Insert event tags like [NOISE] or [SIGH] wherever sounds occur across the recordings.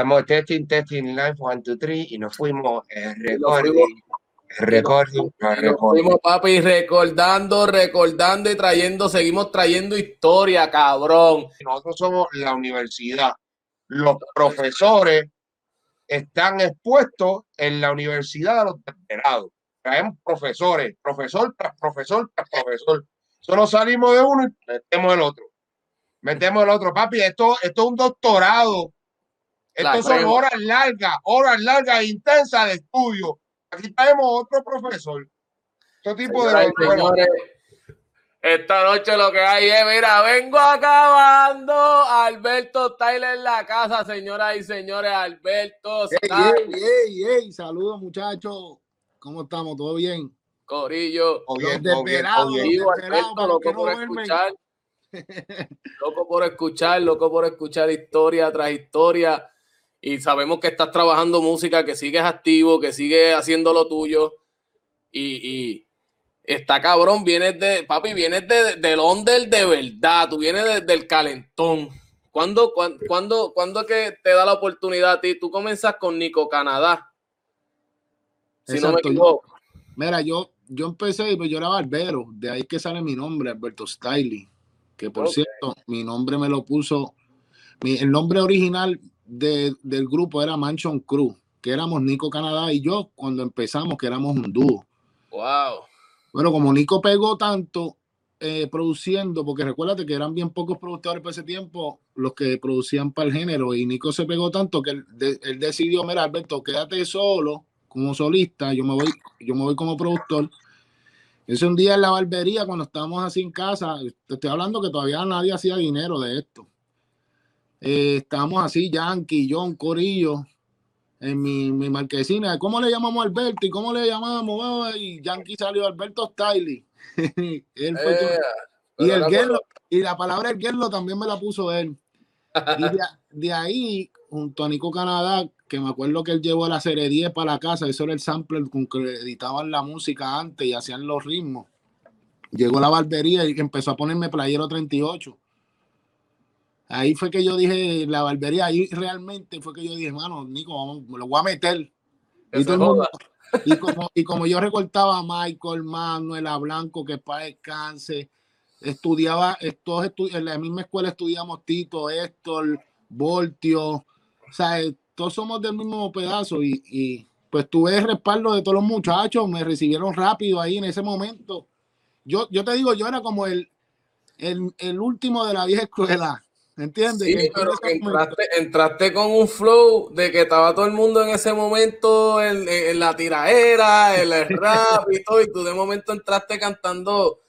Estamos testing, testing, live, one, two, three, y nos fuimos eh, recording, recording, no, Nos recording. fuimos, papi, recordando, recordando y trayendo, seguimos trayendo historia, cabrón. Nosotros somos la universidad. Los profesores están expuestos en la universidad a los desesperados. Traemos profesores, profesor tras profesor tras profesor. Solo salimos de uno y metemos el otro. Metemos el otro. Papi, esto, esto es un doctorado. La Estos son horas largas, horas largas e intensas de estudio. Aquí traemos otro profesor. Este tipo de... Señoras señores, esta noche lo que hay es, mira, vengo acabando. Alberto Tyler en la casa, señoras y señores. Alberto Ey, ey, ey, ey, saludos muchachos. ¿Cómo estamos? ¿Todo bien? Corillo. todo bien, todo todo Alberto, loco no por escuchar. [LAUGHS] Loco por escuchar, loco por escuchar historia tras historia. Y sabemos que estás trabajando música, que sigues activo, que sigues haciendo lo tuyo. Y, y está cabrón, vienes de, papi, vienes de, del under de verdad, tú vienes de- del calentón. ¿Cuándo, cuán- cuándo, cuándo es que te da la oportunidad a ti? Tú comienzas con Nico Canadá. Si no me Exacto, equivoco. Mira, yo, yo empecé, pues yo era barbero, de ahí que sale mi nombre, Alberto Stiley, que por cierto, mi nombre me lo puso, mi- el nombre original de- del grupo era Mansion Crew, que éramos Nico Canadá y yo cuando empezamos, que éramos un dúo. Wow. Bueno, como Nico pegó tanto eh, produciendo, porque recuérdate que eran bien pocos productores por ese tiempo los que producían para el género, y Nico se pegó tanto que él, de- él decidió, mira, Alberto, quédate solo como solista, yo me voy, yo me voy como productor. Ese un día en la barbería, cuando estábamos así en casa, te estoy hablando que todavía nadie hacía dinero de esto. Eh, estábamos así, Yankee, John, Corillo, en mi, mi marquesina. ¿Cómo le llamamos a Alberto? ¿Y cómo le llamamos? Ah, Y Yankee salió Alberto Stiley. [LAUGHS] Él fue que- Eh, y, el era Gerlo, y la palabra el Gerlo también me la puso él. Y de, de ahí, junto a Nico Canadá, que me acuerdo que él llevó la serie 10 para la casa, eso era el sampler con que editaban la música antes y hacían los ritmos. Llegó la barbería y empezó a ponerme playero 38. Ahí fue que yo dije, la barbería, ahí realmente fue que yo dije, mano, Nico, vamos, me lo voy a meter. Y, mundo- [LAUGHS] como, y como yo recortaba a Michael, Manuel, a Blanco, que para descanse, estudiaba, estos estu- en la misma escuela estudiamos Tito, Héctor, Voltio, o sea, eh, todos somos del mismo pedazo y, y, pues tuve el respaldo de todos los muchachos, me recibieron rápido ahí en ese momento. Yo, yo te digo, yo era como el, el, el último de la vieja escuela, ¿entiendes? Sí, pero que entraste, entraste con un flow de que estaba todo el mundo en ese momento en, la tiraera, en el [LAUGHS] rap y todo, y tú de momento entraste cantando.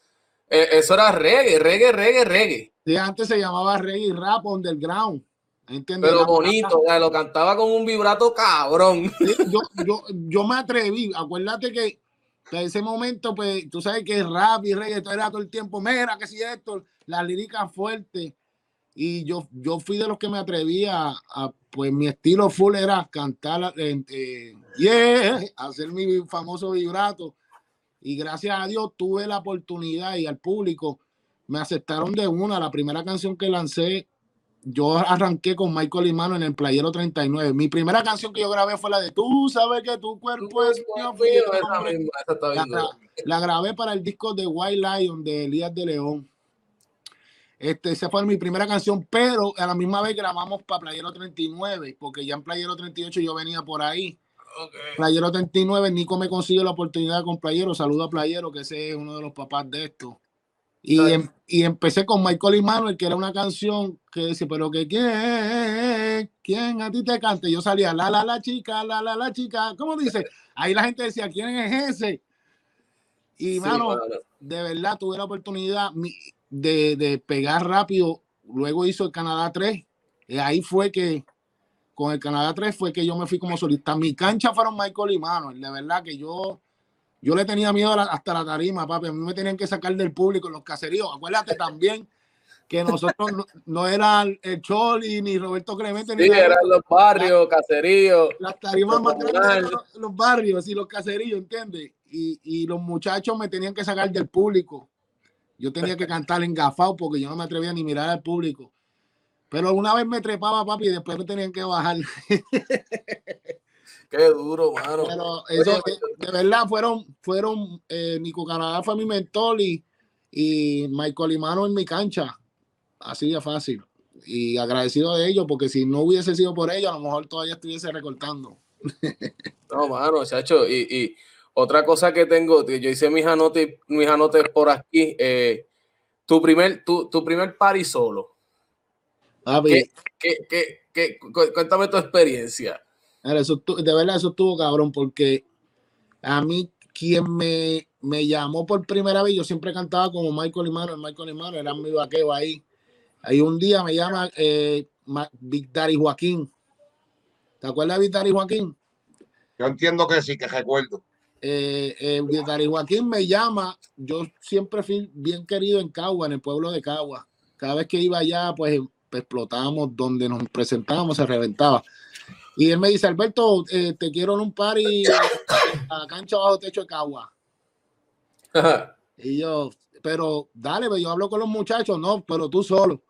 eh, eso era reggae, reggae, reggae, reggae. Sí, antes se llamaba reggae rap underground, ¿entiendes? Pero bonito, o sea, lo cantaba con un vibrato cabrón. Sí, [LAUGHS] yo, yo, yo me atreví, acuérdate que en ese momento, pues, tú sabes que rap y reggaetón era todo el tiempo, mira, que si esto, la lírica fuerte, y yo, yo fui de los que me atreví a, pues, mi estilo full era cantar, eh, yeah, [LAUGHS] hacer mi famoso vibrato, y gracias a Dios tuve la oportunidad y al público me aceptaron de una, la primera canción que lancé, yo arranqué con Michael y Mano en el Playero 39. Mi primera canción que yo grabé fue la de Tú sabes que tu cuerpo es mío, fui yo, Esa hombre". misma, esa está la, la grabé para el disco de White Lion de Elías de León. Este, esa fue mi primera canción, pero a la misma vez grabamos para Playero 39, porque ya en Playero 38 yo venía por ahí. Ok. Playero 39, Nico me consiguió la oportunidad con Playero. Saludo a Playero, que ese es uno de los papás de esto. Y, em- y empecé con Michael y Manuel, que era una canción que decía, pero que quién, quién a ti te cante. Yo salía, la, la, la chica, la, la, la chica. ¿Cómo dice? Ahí la gente decía, ¿quién es ese? Y, Sí, mano. de verdad tuve la oportunidad mi- de, de pegar rápido. Luego hizo el Canadá 3. Y ahí fue que, con el Canadá 3 fue que yo me fui como solista. Mi cancha fueron Michael y Manuel. De verdad que yo, yo le tenía miedo la- hasta la tarima, papi. A mí me tenían que sacar del público en los caseríos. Acuérdate también que nosotros no, no era el Choli ni Roberto Clemente ni Sí, nadie. eran los barrios, caseríos. las tarimas más Comunal. grandes eran los, los barrios y los caseríos, ¿entiendes? Y, y los muchachos me tenían que sacar del público. Yo tenía que cantar engafado porque yo no me atrevía ni mirar al público. Pero una vez me trepaba, papi, y después me tenían que bajar. [LAUGHS] Qué duro, mano. Pero eso, eh, de verdad, fueron, fueron, eh, Nico Canadá fue mi mentor y, y Michael Imano en mi cancha. Así de fácil. Y agradecido de ellos, porque si no hubiese sido por ellos, a lo mejor todavía estuviese recortando. no, mano, chacho. Y, y, otra cosa que tengo, yo hice mis anotes, mis anotes por aquí. Eh, tu primer, tu, tu primer party solo. ¿Qué, qué, qué, cuéntame tu experiencia. Eso, de verdad, eso estuvo cabrón, porque a mí, quien me, me llamó por primera vez, yo siempre cantaba como Michael Imano, Michael Imano, era mi vaqueo ahí. Ahí un día me llama eh, Big Daddy Joaquín. ¿Te acuerdas de Big Daddy Joaquín? Yo entiendo que sí, que recuerdo. Eh, eh, Joaquín me llama. Yo siempre fui bien querido en Cagua, en el pueblo de Cagua. Cada vez que iba allá, pues explotábamos donde nos presentábamos, se reventaba. Y él me dice, Alberto, eh, te quiero en un party a cancha bajo techo de Cagua. [LAUGHS] y yo, pero dale, yo hablo con los muchachos, no, pero tú solo.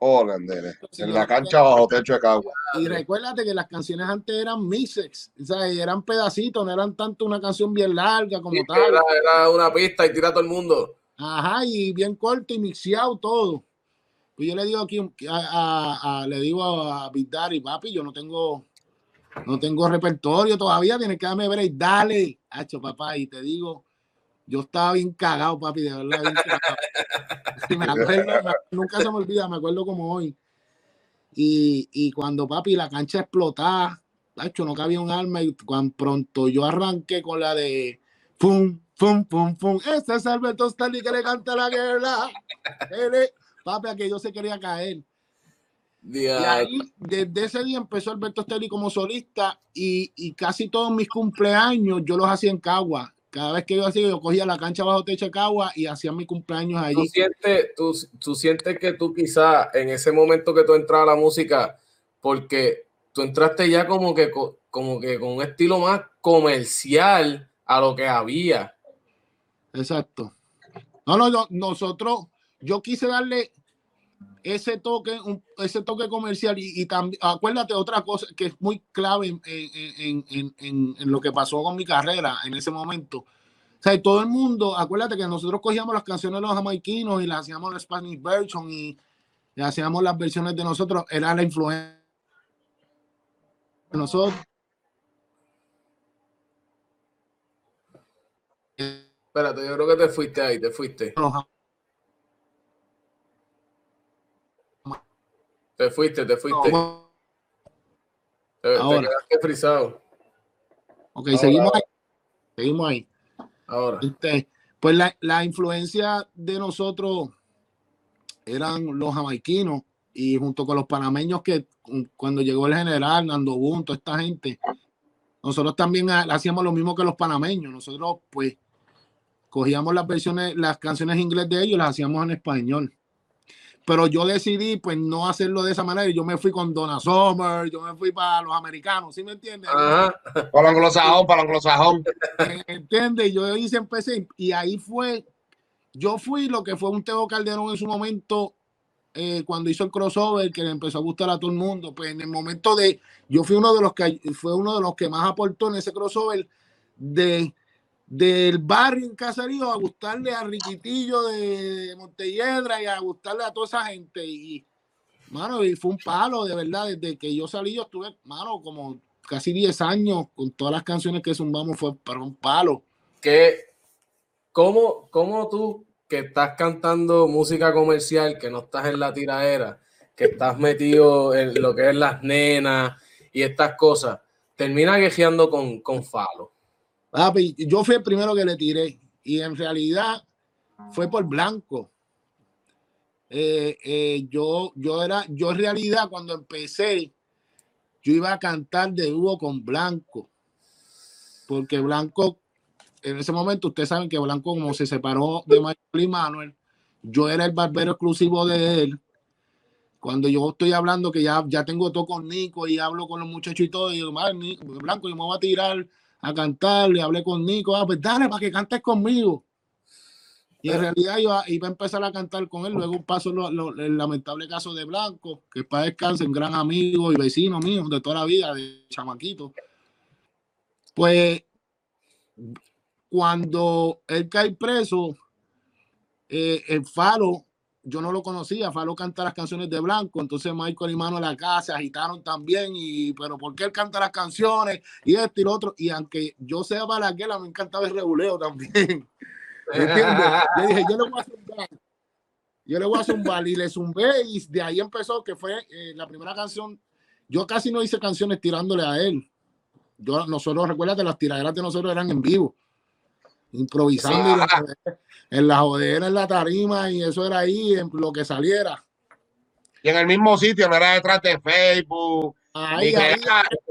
Hola, en la cancha bajo techo de Cagua. Y recuérdate que las canciones antes eran mixes, o sea, eran pedacitos, no eran tanto una canción bien larga como tal. Era, era, una pista y tira a todo el mundo. Ajá, y bien corto y mixeado todo. Pues yo le digo aquí a, le digo a Big Daddy, papi, yo no tengo no tengo repertorio todavía, tienes que darme break, dale, hacho papá, y te digo, yo estaba bien cagado, papi, de verdad, bien cagado. [LAUGHS] nunca se me olvida, me acuerdo como hoy. Y, y cuando papi la cancha explotaba, hacho, no cabía un alma, y cuando pronto yo arranqué con la de pum, pum, pum, pum, este es Alberto Stanley que le canta la guerra papi, que yo se quería caer. Y ahí, desde ese día empezó Alberto Stelli como solista y, casi todos mis cumpleaños yo los hacía en Cagua. Cada vez que yo hacía, yo cogía la cancha bajo techo de Cagua y hacía mis cumpleaños allí. ¿Tú sientes, tú, sientes que tú quizás en ese momento que tú entras a la música, porque tú entraste ya como que, como que con un estilo más comercial a lo que había. Exacto. No, no, no nosotros, yo quise darle ese toque, ese toque comercial y, también, acuérdate otra cosa que es muy clave en, en, en, en, lo que pasó con mi carrera en ese momento. O sea, todo el mundo, acuérdate que nosotros cogíamos las canciones de los jamaiquinos y las hacíamos en Spanish version y, hacíamos las versiones de nosotros, era la influencia de nosotros. Espérate, yo creo que te fuiste ahí, te fuiste. Te fuiste, te fuiste. te, quedaste frisado. Ok, seguimos ahí. Seguimos ahí. Ahora. Este, pues la, la, influencia de nosotros eran los jamaiquinos y junto con los panameños que cuando llegó el general, Nando Bunto, esta gente, nosotros también hacíamos lo mismo que los panameños. Nosotros pues cogíamos las versiones, las canciones inglés de ellos y las hacíamos en español pero yo decidí pues no hacerlo de esa manera. Yo me fui con Donna Summer, yo me fui para los americanos, ¿sí me entiendes? Para los anglosajón, para los anglosajón. ¿Entiendes? Yo hice, empecé y ahí fue, yo fui lo que fue un Teo Calderón en su momento eh, cuando hizo el crossover que le empezó a gustar a todo el mundo. Pues en el momento de, yo fui uno de los que fue uno de los que más aportó en ese crossover de del barrio en Caserío a gustarle a Riquitillo de Montelledra y a gustarle a toda esa gente. Y, mano, y fue un palo, de verdad. Desde que yo salí, yo estuve, mano, como casi 10 años con todas las canciones que zumbamos, fue para un palo. que ¿Cómo, ¿Cómo tú que estás cantando música comercial, que no estás en la tiradera, que estás metido en lo que es las nenas y estas cosas, termina quejeando con, con Falo? Yo fui el primero que le tiré y en realidad fue por blanco. Eh, eh, yo, yo era, yo en realidad cuando empecé, yo iba a cantar de dúo con Blanco, porque Blanco, en ese momento, ustedes saben que Blanco, como se separó de Michael y Manuel, yo era el barbero exclusivo de él. Cuando yo estoy hablando que ya, ya tengo todo con Nico y hablo con los muchachos y todo, y digo, Blanco, yo me voy a tirar a cantar, le hablé con Nico, ah, pues dale para que cantes conmigo. Y en realidad iba, iba a empezar a cantar con él. Luego pasó el lamentable caso de Blanco, que para descanso, un gran amigo y vecino mío de toda la vida, de chamaquito. Pues cuando él cae preso, eh, el Falo, yo no lo conocía, Falo canta las canciones de Blanco, entonces Michael y Mano la casa agitaron también, y pero ¿por qué él canta las canciones? Y esto y lo otro, y aunque yo sea balaguela, me encantaba el reguleo también. [LAUGHS] ¿Entiendes? Yo dije, yo le voy a zumbar. Yo le voy a zumbar y le zumbé y de ahí empezó que fue eh, la primera canción. Yo casi no hice canciones tirándole a él. Yo, nosotros, recuerda las tiraderas de nosotros eran en vivo improvisando en la jodera, en la tarima, y eso era ahí, en lo que saliera. Y en el mismo sitio, no era detrás de Facebook.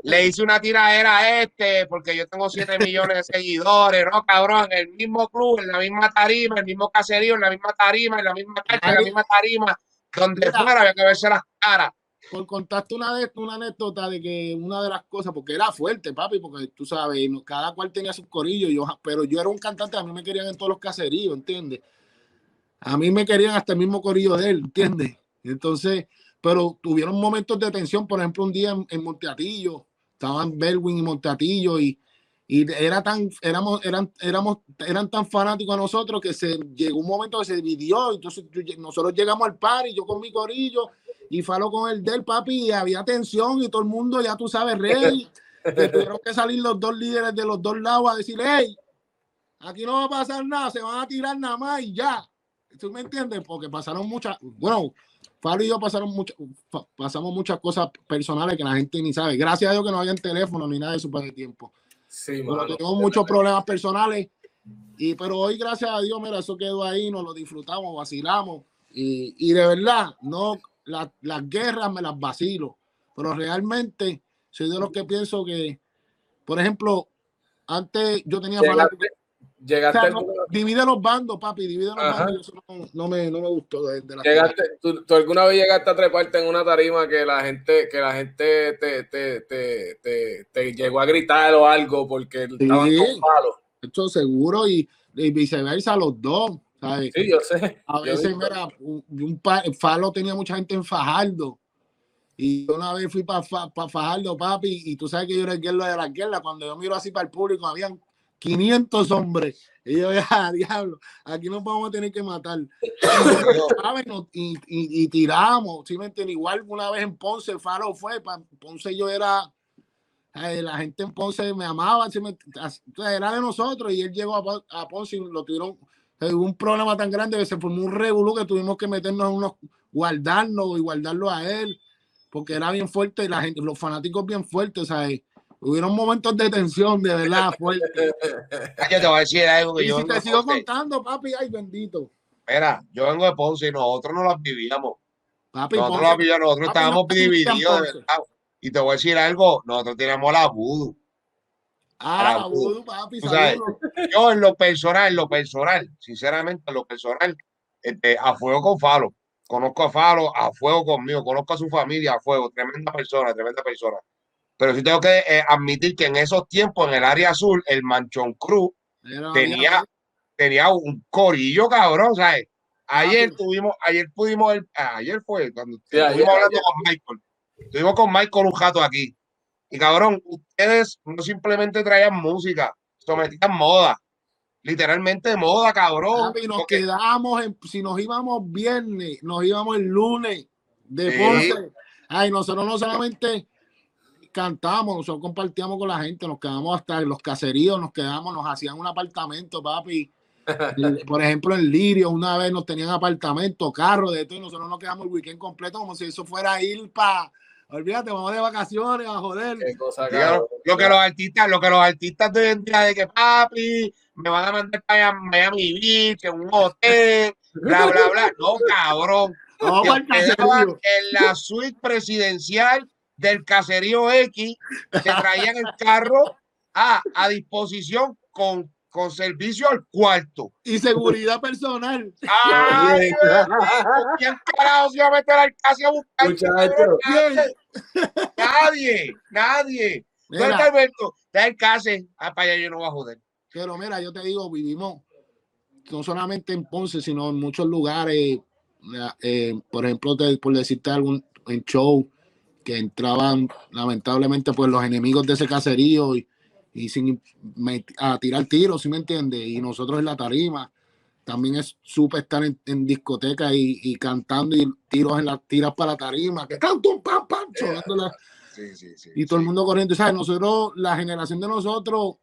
le hice una tiradera a este porque yo tengo 7 [LAUGHS] millones de seguidores, no cabrón, en el mismo club, en la misma tarima, en el mismo caserío, en la misma tarima, en la misma cancha, en la misma tarima, donde fuera había que verse las caras por contarte una, una anécdota de que una de las cosas, porque era fuerte, papi, porque tú sabes, cada cual tenía su corillo, yo, pero yo era un cantante, a mí me querían en todos los caseríos, ¿entiendes? A mí me querían hasta el mismo corillo de él, ¿entiendes? Entonces, pero tuvieron momentos de tensión, por ejemplo, un día en, Monteatillo, estaban Belwin y Monteatillo y, y era tan, éramos, eran, éramos, eran tan fanáticos a nosotros que se llegó un momento que se dividió, entonces nosotros llegamos al par y yo con mi corillo y Falo con el del papi y había tensión y todo el mundo, ya tú sabes, rey. [LAUGHS] tuvieron que salir los dos líderes de los dos lados a decir, hey, aquí no va a pasar nada, se van a tirar nada más y ya. ¿Tú me entiendes? Porque pasaron muchas, bueno, Falo y yo pasaron muchas, pasamos muchas cosas personales que la gente ni sabe. Gracias a Dios que no había teléfono ni nada de eso para el tiempo. Sí, tenemos muchos problemas personales. Y pero hoy, gracias a Dios, mira, eso quedó ahí, nos lo disfrutamos, vacilamos. Y, y de verdad, no, las guerras me las vacilo, pero realmente soy de los que pienso que, por ejemplo, antes yo tenía Llegaste, divide los bandos, papi, divide los bandos. Eso no, me, no me gustó. De, la llegaste, ¿tú, alguna vez llegaste a treparte en una tarima que la gente, que la gente te, te, te, te llegó a gritar o algo porque estaban con palos? Esto seguro y, y viceversa los dos. Sí, yo sé. A veces, mira, un, un Falo tenía mucha gente en Fajardo. Y una vez fui para Fajardo, papi, y tú sabes que yo era el guerra de la guerra. Cuando yo miro así para el público, habían 500 hombres. Y yo, ya, [LAUGHS] diablo, aquí nos vamos a tener que matar. [LAUGHS] y, y, y, tiramos, ¿sí me entiendes? Igual una vez en Ponce, Faro fue, Ponce yo era, la gente en Ponce me amaba, era de nosotros, y él llegó a, a Ponce y lo tuvieron Hubo un problema tan grande que se formó un revolú que tuvimos que meternos unos, guardarnos y guardarlo a él, porque era bien fuerte y la gente, los fanáticos bien fuertes, ¿sabes? Hubieron momentos de tensión, de verdad, [LAUGHS] fuerte. Yo te voy a decir algo que y yo. Si te sigo contando, papi, ay, bendito. Mira, yo vengo de Ponce y nosotros no las vivíamos. Papi, nosotros, Ponce, vivíamos, nosotros estábamos divididos, de verdad. Y te voy a decir algo, nosotros teníamos la voodoo. Ah, papi, yo en lo personal, en lo personal, sinceramente, en lo personal, este, a fuego con Falo. Conozco a Falo, a fuego conmigo, conozco a su familia, a fuego, tremenda persona, tremenda persona. Pero sí tengo que eh, admitir que en esos tiempos, en el área azul, el Manchón Cruz tenía, tenía un corillo cabrón, ¿sabes? Ayer tuvimos, ayer pudimos, ayer fue cuando estuvimos hablando con Michael. Estuvimos con Michael un jato aquí y cabrón, ustedes no simplemente traían música, sometían moda. Literalmente moda, cabrón. Y nos quedamos, en, si nos íbamos viernes, nos íbamos el lunes de Ponce. Ay, nosotros no solamente cantamos, nosotros compartíamos con la gente, nos quedamos hasta en los caseríos, nos quedamos, nos hacían un apartamento, papi. [LAUGHS] Por ejemplo, en Lirio, una vez nos tenían apartamento, carro, de todo, y nosotros nos quedamos el weekend completo como si eso fuera ir para Olvídate, vamos de vacaciones a joder. lo, que los artistas, lo que los artistas de día de que papi, me van a mandar para Miami Beach, en un hotel, bla, bla, bla. [LAUGHS] No, cabrón. en la suite presidencial del caserío X, que traían el carro a, a disposición con con servicio al cuarto. Y seguridad personal. ¡Ay! ¿Quién carajo se iba a meter al casi a buscar? Nadie, nadie. Mira, ¿Dónde Alberto? Está en casa. Ah, para allá yo no voy a joder. Pero mira, yo te digo, vivimos. no solamente en Ponce, sino en muchos lugares, eh, por ejemplo, por decirte algún en show, que entraban lamentablemente pues los enemigos de ese caserío y, y sin a tirar tiros, ¿sí me entiende? Y nosotros en la tarima también es súper estar en, discoteca y, cantando y tiros en las tiras para la tarima, que canto un pam, pam, y todo el mundo corriendo. ¿sabes? Nosotros, la generación de nosotros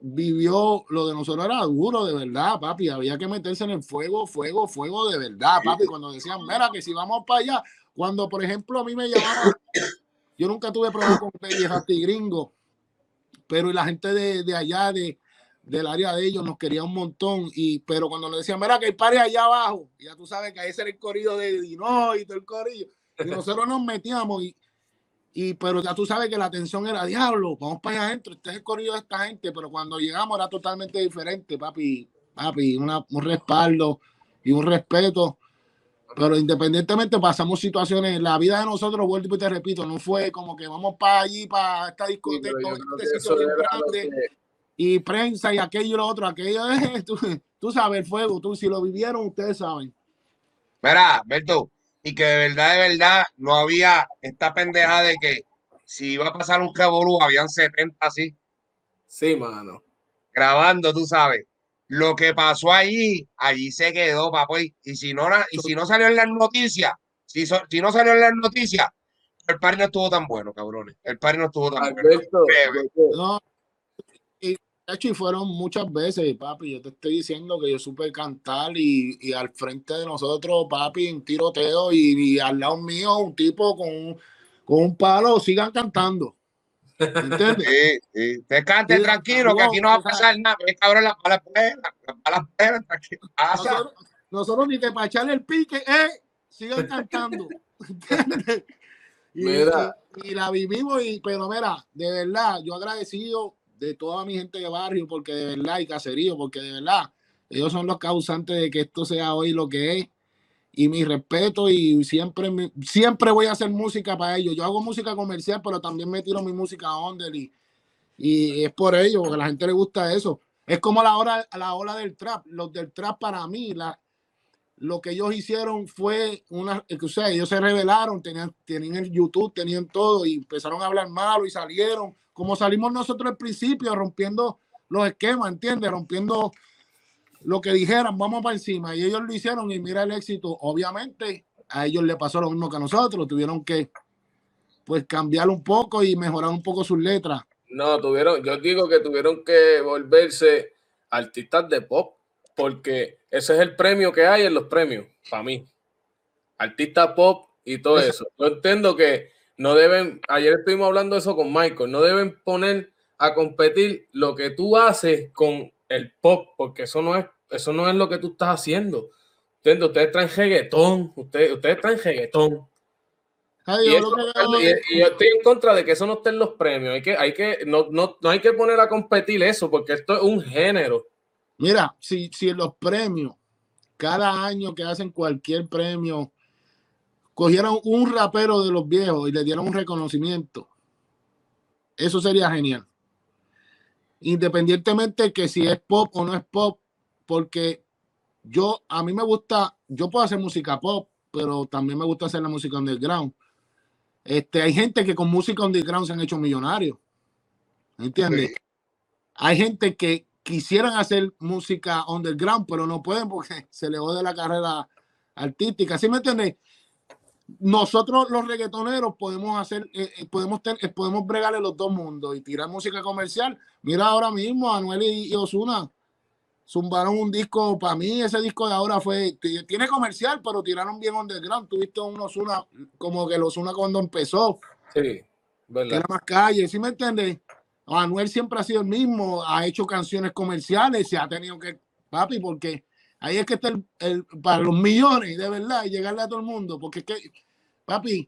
vivió, lo de nosotros era duro, de verdad, papi. Había que meterse en el fuego, fuego, fuego, de verdad, papi. Cuando decían, mira, que si vamos para allá, cuando, por ejemplo, a mí me llamaban, yo nunca tuve problemas con y Gringo, pero la gente de, de allá, de, del área de ellos nos quería un montón. Y, pero cuando nos decían, mira que hay pares allá abajo, ya tú sabes que ahí era el corrido de Dino y todo el corrido. Y nosotros nos metíamos y, y pero ya tú sabes que la atención era diablo, vamos para allá adentro, este es el corrido de esta gente, pero cuando llegamos era totalmente diferente, papi, papi, una, un respaldo y un respeto. Pero independientemente pasamos situaciones, la vida de nosotros, vuelvo y te repito, no fue como que vamos para allí, para esta discoteca, este y prensa y aquello y lo otro, aquello es, [LAUGHS] tú, sabes, el fuego, tú si lo vivieron, ustedes saben. Mira, Berto, y que de verdad, de verdad, no había esta pendeja de que si iba a pasar un revolú, habían 70 así. Sí, mano. Grabando, tú sabes. Lo que pasó allí, allí se quedó, papá. Y si no, y si no salió en las noticias, si, si no salió en las noticias, el par no estuvo tan bueno, cabrones. El par no estuvo tan bueno. No, y fueron muchas veces, papi. Yo te estoy diciendo que yo supe cantar y, al frente de nosotros, papi, en tiroteo y, al lado mío un tipo con, con un palo, sigan cantando. ¿Entiendes? Sí, sí. Te cante tranquilo, que aquí no va a pasar nada. Es cabrón la pala la pala tranquilo. Nosotros, nosotros, ni que para echarle el pique, eh, sigan [LAUGHS] cantando. ¿Entiendes? Y, y, la vivimos, y, pero mira, de verdad, yo agradecido de toda mi gente de barrio, porque de verdad, y caserío, porque de verdad, ellos son los causantes de que esto sea hoy lo que es. Y mi respeto, y siempre, siempre voy a hacer música para ellos. Yo hago música comercial, pero también me tiro mi música a under y, y es por ello, porque a la gente le gusta eso. Es como la hora, la ola del trap. Los del trap para mí, la, lo que ellos hicieron fue una, o sea, ellos se revelaron, tenían, tenían el YouTube, tenían todo y empezaron a hablar malo y salieron como salimos nosotros al principio, rompiendo los esquemas, ¿entiendes? Rompiendo lo que dijeran, vamos para encima. Y ellos lo hicieron y mira el éxito. Obviamente, a ellos le pasó lo mismo que a nosotros. Tuvieron que, pues, cambiar un poco y mejorar un poco sus letras. No, tuvieron, yo digo que tuvieron que volverse artistas de pop, porque ese es el premio que hay en los premios, para mí. Artista pop y todo eso. Yo entiendo que no deben, ayer estuvimos hablando de eso con Michael, no deben poner a competir lo que tú haces con el pop, porque eso no es, eso no es lo que tú estás haciendo. Ustedes, ustedes traen reggaetón, ustedes, ustedes traen reggaetón. y, yo estoy en contra de que eso no esté en los premios. Hay que, hay que, no, no, no hay que poner a competir eso, porque esto es un género. Mira, si, si en los premios, cada año que hacen cualquier premio, cogieron un rapero de los viejos y le dieron un reconocimiento, eso sería genial. Independientemente que si es pop o no es pop, porque yo, a mí me gusta, yo puedo hacer música pop, pero también me gusta hacer la música underground. Este, hay gente que con música underground se han hecho millonarios. ¿Entiendes? Hay gente que quisieran hacer música underground, pero no pueden porque [LAUGHS] se le de la carrera artística. ¿Sí me entiendes? Nosotros los reggaetoneros podemos hacer, eh, eh, podemos, tener, eh, podemos bregarle los dos mundos y tirar música comercial. Mira ahora mismo, Anuel y, Osuna zumbaron un disco, para mí ese disco de ahora fue, tiene comercial, pero tiraron bien underground. Tuviste un Osuna, como que los Osuna cuando empezó. Sí, verdad. Era más calle, ¿sí me entiendes? Anuel siempre ha sido el mismo, ha hecho canciones comerciales, se ha tenido que, papi, porque Ahí es que está el, para los millones, de verdad, y llegarle a todo el mundo, porque es que, papi,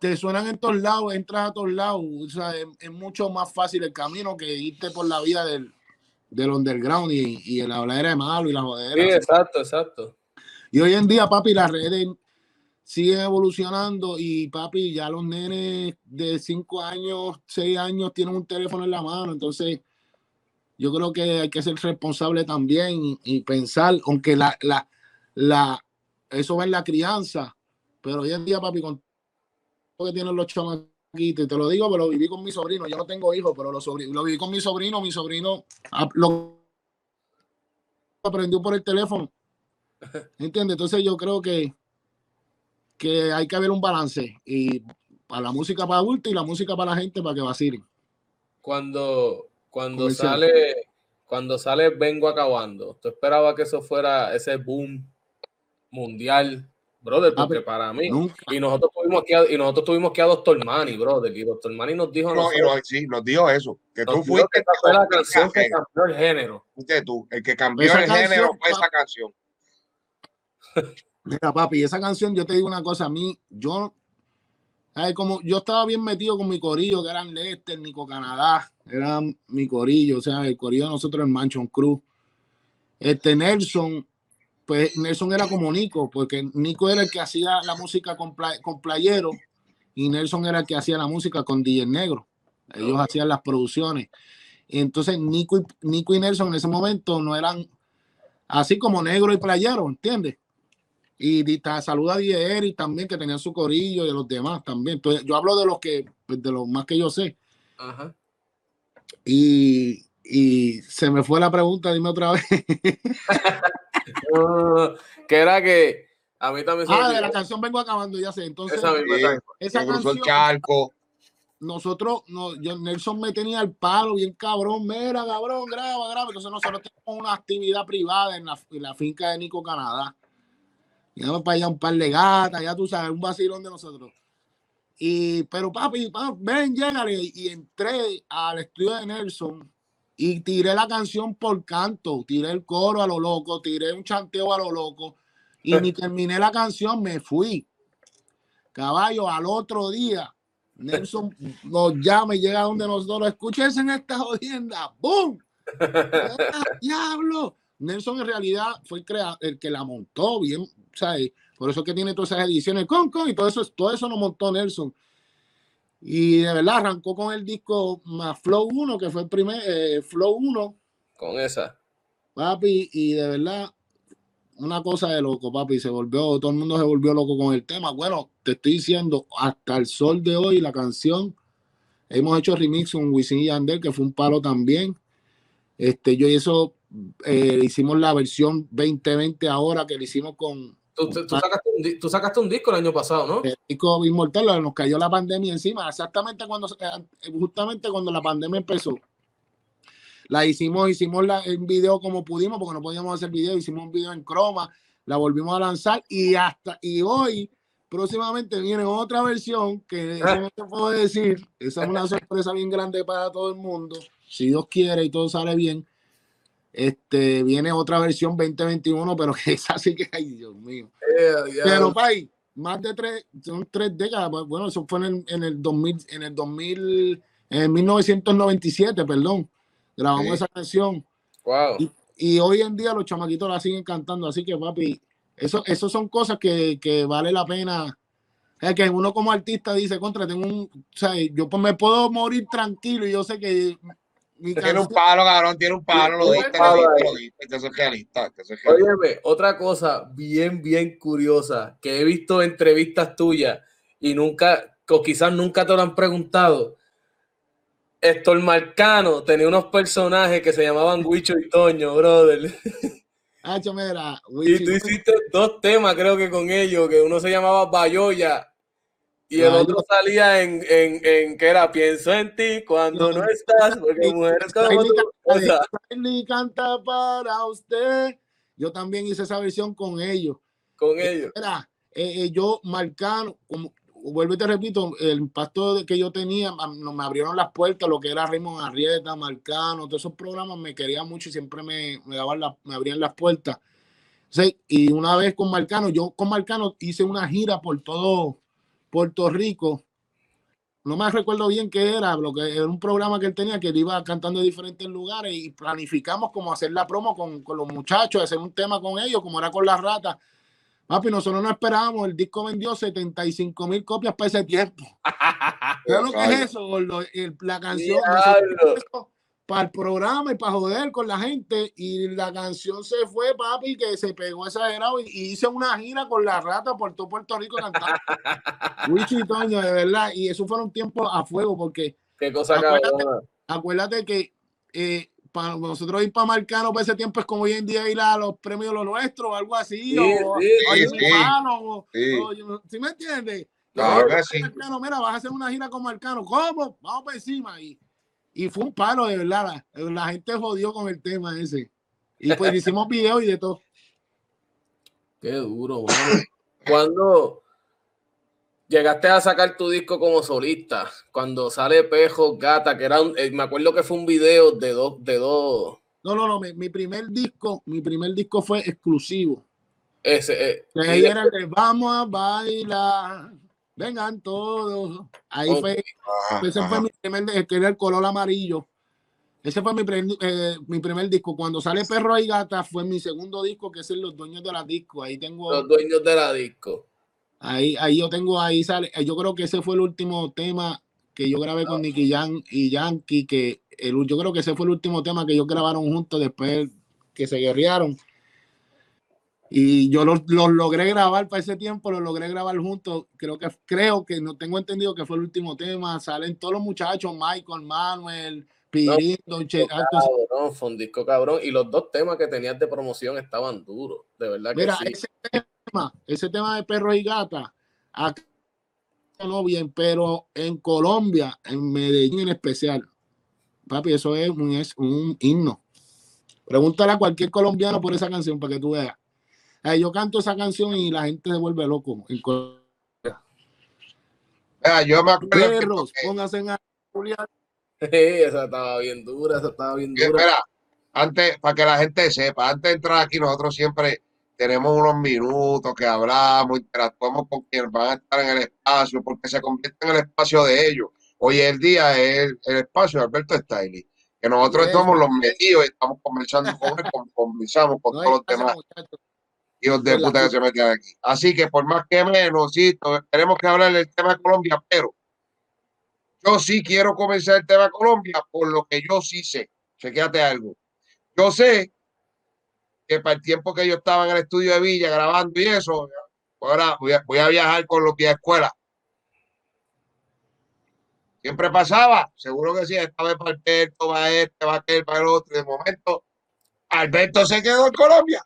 te suenan en todos lados, entras a todos lados, o sea, es, mucho más fácil el camino que irte por la vida del, del underground y, y la habladera de malo y la jodera. Sí, exacto, exacto. Y hoy en día, papi, las redes siguen evolucionando y papi, ya los nenes de 5 años, 6 años tienen un teléfono en la mano, entonces yo creo que hay que ser responsable también y, pensar, aunque la, la, la, eso va en la crianza, pero hoy en día, papi, con todo que tienen los chamaquitos, y te lo digo, pero lo viví con mi sobrino, yo no tengo hijos, pero lo, lo viví con mi sobrino, mi sobrino lo aprendió por el teléfono, [LAUGHS] ¿entiendes? Entonces yo creo que, que hay que haber un balance y para la música para adultos y la música para la gente para que vacilen. Cuando, cuando sale, cuando sale Vengo Acabando, ¿tú esperabas que eso fuera ese boom mundial, brother? Ah, porque para mí, y nosotros tuvimos que a, y nosotros tuvimos que a Doctor Mani, brother, y Doctor Mani nos dijo no, sí, nos dijo eso, que tú fuiste que fue la canción que cambió el género. Fuiste tú, el que cambió el género fue esa canción. Mira, papi, esa canción, yo te digo una cosa, a mí, yo como yo estaba bien metido con mi corillo, que eran Lester, Nico Canadá, era mi corillo, o sea, el corillo de nosotros en Manchon Cruz. Este Nelson, pues Nelson era como Nico, porque Nico era el que hacía la música con, con Playero y Nelson era el que hacía la música con DJ Negro. Ellos hacían las producciones. Y entonces Nico y, Nico y Nelson en ese momento no eran así como Negro y Playero, ¿entiendes? Y saluda a Dier también, que tenía su corillo y de los demás también. Entonces, yo hablo de los que, pues, de los más que yo sé. Ajá. Y, y se me fue la pregunta, dime otra vez. [LAUGHS] que era que a mí también Ah, de la canción vengo acabando, ya sé. Entonces, esa, esa canción. El Nosotros, no, yo, Nelson me tenía el palo bien cabrón, mira, cabrón, graba, graba. Entonces nosotros tenemos una actividad privada en la, en la finca de Nico Canadá vamos para allá un par de gatas, ya tú sabes, un vacilón de nosotros. Y, pero papi, ven, llégale. Y entré al estudio de Nelson y tiré la canción por canto, tiré el coro a lo loco, tiré un chanteo a lo loco y ni terminé la canción, me fui. Caballo, al otro día, Nelson nos llama y llega donde nosotros, escúchense en esta jodienda, ¡boom! [LAUGHS] ¡Diablo! Nelson en realidad fue el, el que la montó bien, ¿sabes? Por eso que tiene todas esas ediciones con, con y todo eso, todo eso lo montó Nelson. Y de verdad arrancó con el disco más Flow 1, que fue el primer eh, Flow 1. Con esa. Papi, y de verdad, una cosa de loco, papi. Se volvió, todo el mundo se volvió loco con el tema. Bueno, te estoy diciendo, hasta el sol de hoy, la canción. Hemos hecho remix con Wisin y Yandel, que fue un palo también. Este, yo y eso eh, hicimos la versión 2020 ahora que le hicimos con Tú, sacaste un, disco el año pasado, ¿no? El disco Inmortal, nos cayó la pandemia encima, exactamente cuando, justamente cuando la pandemia empezó. La hicimos, hicimos la, el video como pudimos, porque no podíamos hacer video, hicimos un video en croma, la volvimos a lanzar y hasta, y hoy, próximamente viene otra versión que [LAUGHS] no te puedo decir, esa es una sorpresa bien grande para todo el mundo, si Dios quiere y todo sale bien este, viene otra versión 2021, pero que es así que, ay, Dios mío. Pero, pay, más de tres, son tres décadas. Pues, bueno, eso fue en el, en el 2000, en el 2000, en 1997, perdón. Grabamos esa canción. Wow. Y, hoy en día los chamaquitos la siguen cantando. Así que, papi, eso, eso son cosas que, que vale la pena. Es que uno como artista dice, contra, tengo un, o sea, yo pues me puedo morir tranquilo y yo sé que tiene un palo, cabrón, tiene un palo, lo diste, lo diste, lo realista, otra cosa bien, bien curiosa que he visto entrevistas tuyas y nunca, o quizás nunca te lo han preguntado. Héctor Marcano tenía unos personajes que se llamaban Huicho y Toño, brother. Ah, mira, y tú hiciste dos temas, creo que con ellos, que uno se llamaba Bayoya y el otro salía en, en, en, que era pienso en ti cuando no, estás, porque mujeres como tú. canta para usted. Yo también hice esa versión con ellos. Con ellos. Era, eh, eh, yo marcando, como vuelvo y te repito, el impacto que yo tenía, me abrieron las puertas, lo que era Raymond Arrieta, Marcano, todos esos programas me querían mucho y siempre me, me daban la, me abrían las puertas. Sí, y una vez con Marcano, yo con Marcano hice una gira por todo Puerto Rico. No me recuerdo bien qué era, lo que era un programa que él tenía que él iba cantando en diferentes lugares y planificamos como hacer la promo con, con los muchachos, hacer un tema con ellos, como era con las ratas. Papi, nosotros no esperábamos, el disco vendió 75 mil copias para ese tiempo. [LAUGHS] ¿Sabes lo que es eso, La canción, para el programa y para joder con la gente. Y la canción se fue, papi, que se pegó exagerado y, y hice una gira con la rata por todo Puerto Rico cantando. [LAUGHS] Wichi Toño, de verdad. Y eso fueron tiempos a fuego porque Qué cosa Acuérdate- acuérdate que eh, para nosotros ir para Marcano para ese tiempo es como hoy en día ir a los premios lo nuestro o algo así. Sí, o, sí, o sí. Marcano, o- Sí. o ¿sí me entiendes? Claro Yo, que sí. Marcano, mira, vas a hacer una gira con Marcano. ¿Cómo? Vamos para encima. Y, y fue un palo, de verdad. La, la gente jodió con el tema ese. Y pues [LAUGHS] hicimos videos y de todo. Qué duro, mano. Cuando llegaste a sacar tu disco como solista, cuando sale Pejo Gata, que era un, eh, me acuerdo que fue un video de dos, de dos, No, no, no. Mi, mi primer disco, mi primer disco fue exclusivo. ese, eh, Que ahí era el de vamos a bailar. Vengan todos. Ahí fue Ese fue mi primer, que era el color amarillo. Ese fue mi, primer- eh, mi primer disco. Cuando sale Perro y Gata fue mi segundo disco, que es el Los Dueños de la Disco. Ahí tengo, los dueños de la disco. ahí, ahí yo tengo, ahí sale. eh, Yo creo que ese fue el último tema que yo grabé con Nicky Jam y Yankee, que el, yo creo que ese fue el último tema que ellos grabaron juntos después que se guerrearon. Y yo los, los logré grabar para ese tiempo, los logré grabar juntos. Creo que, creo que no tengo entendido que fue el último tema. Salen todos los muchachos, Michael, Manuel, Che- ah, entonces, Cabrón, fue un disco cabrón. Y los dos temas que tenías de promoción estaban duros. De verdad que Mira, sí. ese tema, ese tema de perro y gata, acá no bien, pero en Colombia, en Medellín en especial, papi, eso es un, es un himno. Pregúntale a cualquier colombiano por esa canción para que tú veas. Eh, yo canto esa canción y la gente se vuelve loco. En Mira, yo me acuerdo que- Perros, que- pónganse en Julián. [LAUGHS] esa estaba bien dura, esa estaba bien dura. mira, antes, para que la gente sepa, antes de entrar aquí, nosotros siempre tenemos unos minutos que hablamos, interactuamos con quienes van a estar en el espacio, porque se convierte en el espacio de ellos. Hoy el día es el, el espacio de Alberto Stiley, que nosotros somos los metidos y estamos conversando con él, conversamos con No todos los demás. Hijos de de la puta que se metían aquí. Así que por más que menos, sí, tenemos que hablar del tema de Colombia, pero yo sí quiero comenzar el tema de Colombia por lo que yo sí sé. Chequéate algo. Yo sé que para el tiempo que yo estaba en el estudio de Villa grabando y eso, ahora voy a, voy a viajar con los pies de escuela. Siempre pasaba, seguro que sí, esta vez para Alberto, va este, va aquel, para el otro, y de momento Alberto se quedó en Colombia.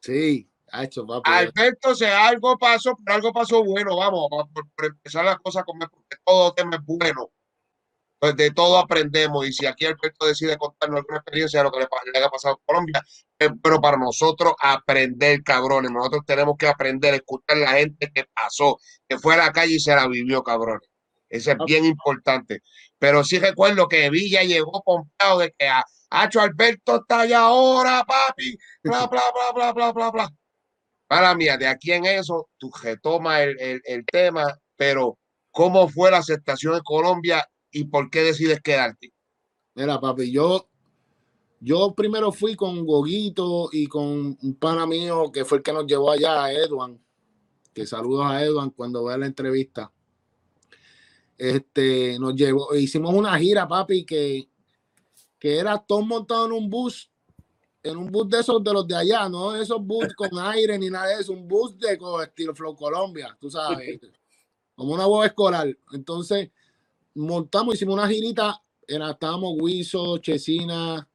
Sí, ha hecho, papi. Alberto, se algo pasó, pero algo pasó bueno, vamos, por, por empezar las cosas como porque todo tema es bueno. Pues de todo aprendemos, y si aquí Alberto decide contarnos alguna experiencia de lo que le, le haya pasado en Colombia, es bueno para nosotros aprender, cabrones. Nosotros tenemos que aprender, escuchar la gente que pasó, que fue a la calle y se la vivió, cabrones. Eso es bien importante. Pero sí recuerdo que Villa llegó pompeado de que a Hacho Alberto está allá ahora, papi, bla, bla, bla, bla, bla, bla, bla. Para mía, de aquí en eso, tú retomas el, el, el tema, pero ¿cómo fue la aceptación en Colombia y por qué decides quedarte? Mira, papi, yo, yo primero fui con Goguito y con un pana mío que fue el que nos llevó allá, a Edwan. Que saludos a Edwan cuando vea la entrevista. Este, nos llevó, hicimos una gira, papi, que, que era todo montado en un bus, en un bus de esos de los de allá, no esos bus con [LAUGHS] aire ni nada de eso, un bus de estilo Flow Colombia, tú sabes, [LAUGHS] como una voz escolar. Entonces, montamos, hicimos una girita, era, estábamos Wiso, Chesina,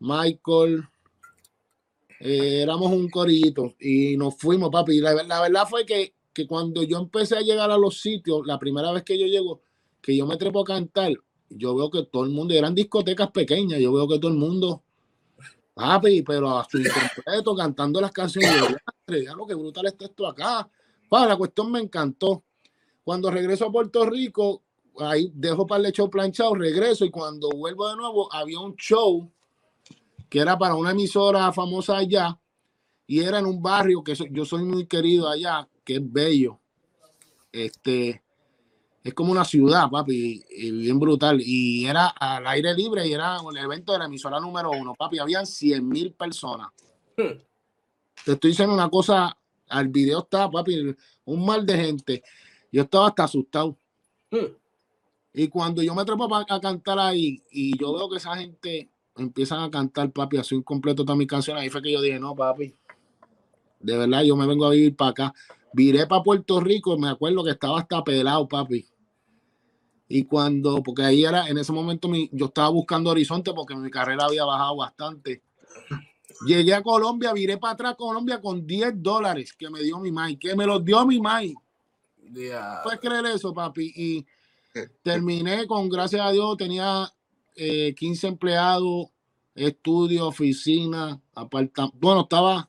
Michael, eh, éramos un corillito y nos fuimos, papi. Y la, la verdad fue que, que cuando yo empecé a llegar a los sitios, la primera vez que yo llego, que yo me trepo a cantar, yo veo que todo el mundo, eran discotecas pequeñas, yo veo que todo el mundo, papi, pero a su completo, cantando las canciones, yo, "Diantre, ya lo que brutal está esto acá. Pa, la cuestión me encantó. Cuando regreso a Puerto Rico, ahí dejo para el show planchado, regreso y cuando vuelvo de nuevo había un show que era para una emisora famosa allá y era en un barrio que yo soy muy querido allá, que es bello. Este es como una ciudad, papi, y bien brutal. Y era al aire libre y era el evento de la emisora número uno, papi. Habían 100 mil personas. Hmm. Te estoy diciendo una cosa, al video está, papi, un mal de gente. Yo estaba hasta asustado. Hmm. Y cuando yo me trepo a cantar ahí y yo veo que esa gente empiezan a cantar, papi, así un completo todas mis canciones, ahí fue que yo dije, no, papi, de verdad, yo me vengo a vivir para acá. Viré para Puerto Rico, me acuerdo que estaba hasta pelado, papi. Y cuando, porque ahí era, en ese momento mi, yo estaba buscando horizonte porque mi carrera había bajado bastante. Llegué a Colombia, viré para atrás a Colombia con 10 dólares que me dio mi mai, que me los dio mi mai. ¿Puedes creer eso, papi? Y terminé con, gracias a Dios, tenía 15 eh, empleados, estudio, oficina, apartamento. Bueno, estaba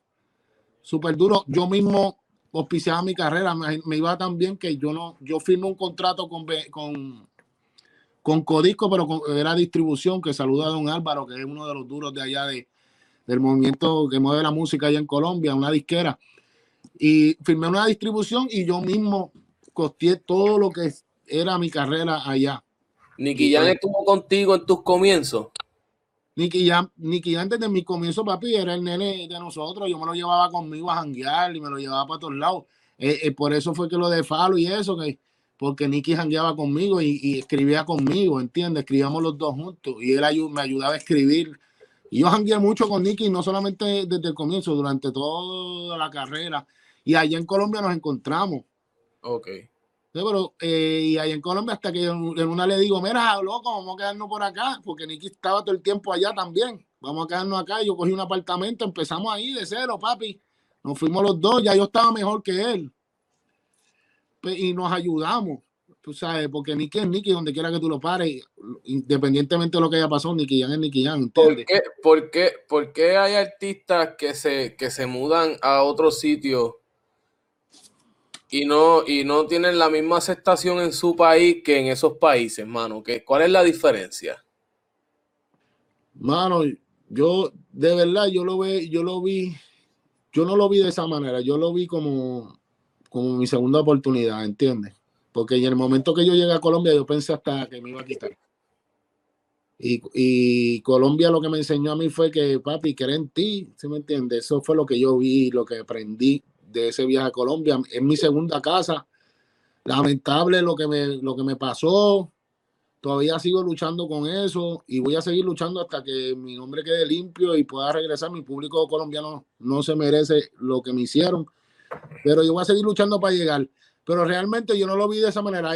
súper duro. Yo mismo auspiciaba mi carrera, me, iba tan bien que yo no, yo firmé un contrato con, con, con Codisco, pero era distribución, que saluda a don Álvaro, que es uno de los duros de allá de, del movimiento que mueve la música allá en Colombia, una disquera. Y firmé una distribución y yo mismo costeé todo lo que era mi carrera allá. Nicky Jan estuvo contigo en tus comienzos. Nicky Jan, Nicky Jan desde mi comienzo, papi, era el nene de nosotros. Yo me lo llevaba conmigo a janguear y me lo llevaba para todos lados. Eh, eh, por eso fue que lo de Falo y eso, que porque Nicky jangueaba conmigo y, escribía conmigo, ¿entiendes? Escribíamos los dos juntos y él me ayudaba a escribir. Y yo jangueé mucho con Nicky, no solamente desde el comienzo, durante toda la carrera. Y allá en Colombia nos encontramos. Ok. pero, eh, y ahí en Colombia, hasta que en una le digo, mira, loco, vamos a quedarnos por acá, porque Nicky estaba todo el tiempo allá también. Vamos a quedarnos acá. Yo cogí un apartamento, empezamos ahí de cero, papi. Nos fuimos los dos, ya yo estaba mejor que él y nos ayudamos, tú sabes, porque Nicky es Nicky, donde quiera que tú lo pares, independientemente de lo que haya pasado, Nicky Jan es Nicky Jan. ¿Por qué, por, qué, ¿Por qué, hay artistas que se, que se mudan a otro sitio y no, y no tienen la misma aceptación en su país que en esos países, mano? ¿Qué, ¿Cuál es la diferencia? Mano, yo de verdad, yo lo vi, yo lo vi, yo no lo vi de esa manera, yo lo vi como como mi segunda oportunidad, ¿entiendes? Porque en el momento que yo llegué a Colombia, yo pensé hasta que me iba a quitar. Y, Colombia lo que me enseñó a mí fue que, papi, que en ti, ¿sí me entiendes? Eso fue lo que yo vi, lo que aprendí de ese viaje a Colombia. Es mi segunda casa. Lamentable lo que me, lo que me pasó. Todavía sigo luchando con eso y voy a seguir luchando hasta que mi nombre quede limpio y pueda regresar. Mi público colombiano no se merece lo que me hicieron pero yo voy a seguir luchando para llegar. Pero realmente yo no lo vi de esa manera.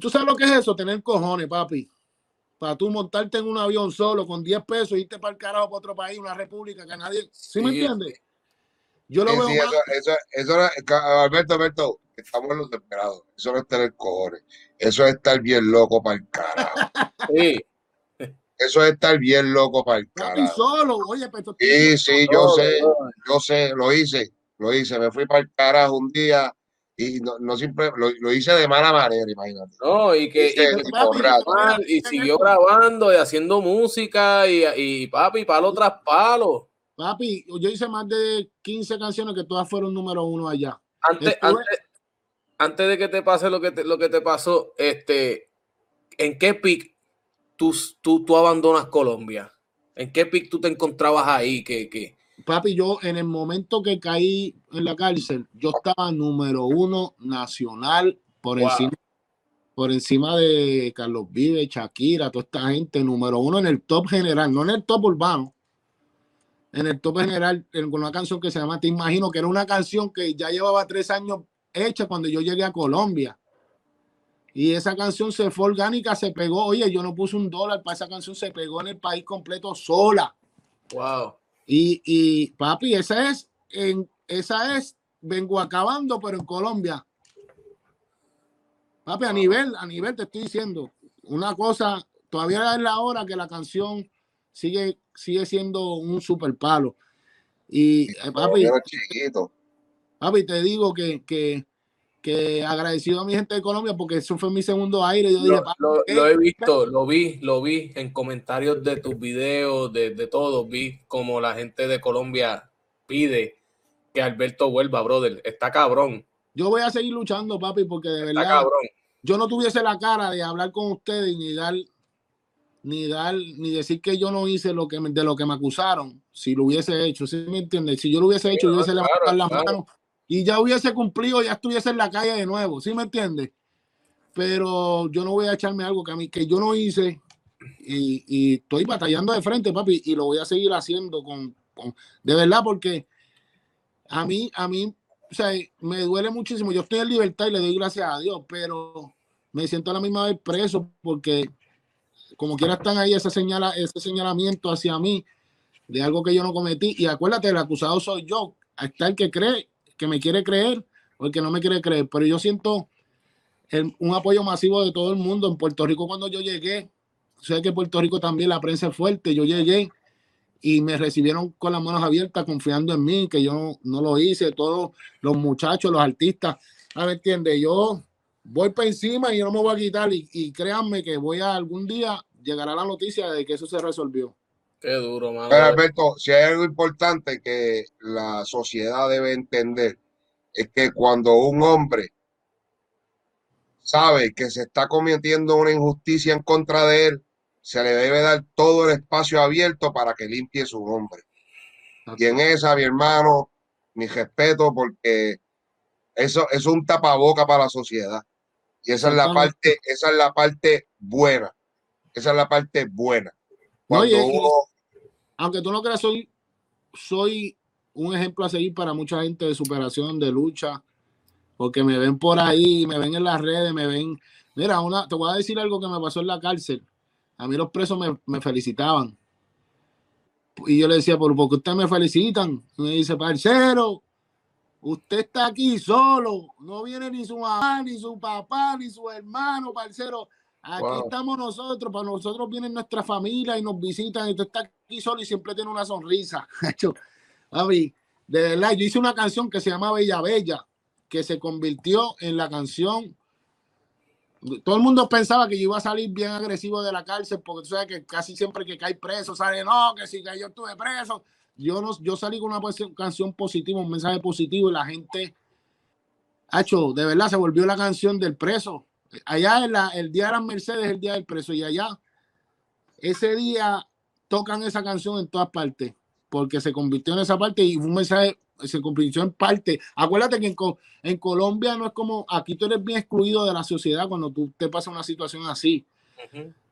¿Tú sabes lo que es eso? Tener cojones, papi. Para tú montarte en un avión solo con 10 pesos y irte para el carajo para otro país, una república que nadie. ¿Sí, me entiendes? Yo lo veo. eso, eso, Alberto, Alberto, estamos en los desesperados. Eso no es tener cojones. Eso es estar bien loco para el carajo. [LAUGHS] sí. Eso es estar bien loco para el carajo. solo, oye, pero Sí, sí, yo sé, yo sé, lo hice lo hice, me fui para el carajo un día y no, no siempre lo, hice de mala manera, imagínate. No, y que, y, siguió grabando y haciendo música y, y papi, palo tras palo. Papi, yo hice más de 15 canciones que todas fueron número uno allá. Antes, antes, de que te pase lo que te, lo que te pasó, este, ¿en qué pic tú, tú, tú abandonas Colombia? ¿En qué pic tú te encontrabas ahí? Que, que, papi, yo en el momento que caí en la cárcel, yo estaba número uno nacional por encima por encima de Carlos Vive, Shakira, toda esta gente, número uno en el top general, no en el top urbano, en el top general, con una canción que se llama Te Imagino, que era una canción que ya llevaba tres años hecha cuando yo llegué a Colombia. Y esa canción se fue orgánica, se pegó. Oye, yo no puse un dólar para esa canción, se pegó en el país completo sola. Wow. Y, y papi, esa es, en, esa es, vengo acabando, pero en Colombia. Papi, a nivel, a nivel te estoy diciendo, una cosa, todavía es la hora que la canción sigue, sigue siendo un super palo. Y eh, papi, papi, te digo que, que que agradecido a mi gente de Colombia porque eso fue mi segundo aire. Yo dije, lo, lo, he visto, lo vi, lo vi en comentarios de tus videos, de, de todo. Vi como la gente de Colombia pide que Alberto vuelva, brother. Está cabrón. Yo voy a seguir luchando, papi, porque de verdad cabrón. yo no tuviese la cara de hablar con ustedes ni dar ni dar ni decir que yo no hice lo que de lo que me acusaron si lo hubiese hecho, ¿sí me entiendes? Si yo lo hubiese hecho, yo hubiese levantado las manos y ya hubiese cumplido, ya estuviese en la calle de nuevo, ¿sí me entiendes? pero yo no voy a echarme algo que a mí que yo no hice y, estoy batallando de frente, papi, y lo voy a seguir haciendo con, de verdad, porque a mí, a mí, o sea, me duele muchísimo. Yo estoy en libertad y le doy gracias a Dios, pero me siento a la misma vez preso porque como quiera están ahí ese, señala, ese señalamiento hacia mí de algo que yo no cometí. Y acuérdate, el acusado soy yo. Está el que cree, que me quiere creer o el que no me quiere creer. Pero yo siento un apoyo masivo de todo el mundo. En Puerto Rico cuando yo llegué, sé que en Puerto Rico también la prensa es fuerte. Yo llegué y me recibieron con las manos abiertas, confiando en mí, que yo no, lo hice. Todos los muchachos, los artistas, a ver, entiende, yo voy para encima y yo no me voy a quitar. Y, y créanme que voy a algún día llegar a la noticia de que eso se resolvió. Qué duro, mano. Pero Alberto, si hay algo importante que la sociedad debe entender, es que cuando un hombre sabe que se está cometiendo una injusticia en contra de él, se le debe dar todo el espacio abierto para que limpie su nombre. Y en esa, mi hermano, mi respeto, porque eso, es un tapaboca para la sociedad. Y esa es la parte, esa es la parte buena. Esa es la parte buena. Aunque tú no creas, soy, soy un ejemplo a seguir para mucha gente de superación, de lucha, porque me ven por ahí, me ven en las redes, me ven. Mira, una, te voy a decir algo que me pasó en la cárcel. A mí los presos me, felicitaban. Y yo le decía, ¿por, qué ustedes me felicitan? me dice, parcero, usted está aquí solo. No viene ni su mamá, ni su papá, ni su hermano, parcero. Aquí estamos nosotros, para nosotros vienen nuestra familia y nos visitan. Y usted está aquí solo y siempre tiene una sonrisa. [LAUGHS] de verdad, yo hice una canción que se llama Bella Bella, que se convirtió en la canción todo el mundo pensaba que yo iba a salir bien agresivo de la cárcel, porque tú sabes que casi siempre que cae preso sale, no, que si que yo estuve preso. Yo, no, yo salí con una canción positiva, un mensaje positivo, y la gente, hecho, de verdad se volvió la canción del preso. Allá en la, el día de las Mercedes, el día del preso, y allá, ese día tocan esa canción en todas partes, porque se convirtió en esa parte y fue un mensaje se convirtió en parte. Acuérdate que en, Colombia no es como aquí tú eres bien excluido de la sociedad cuando tú te pasa una situación así.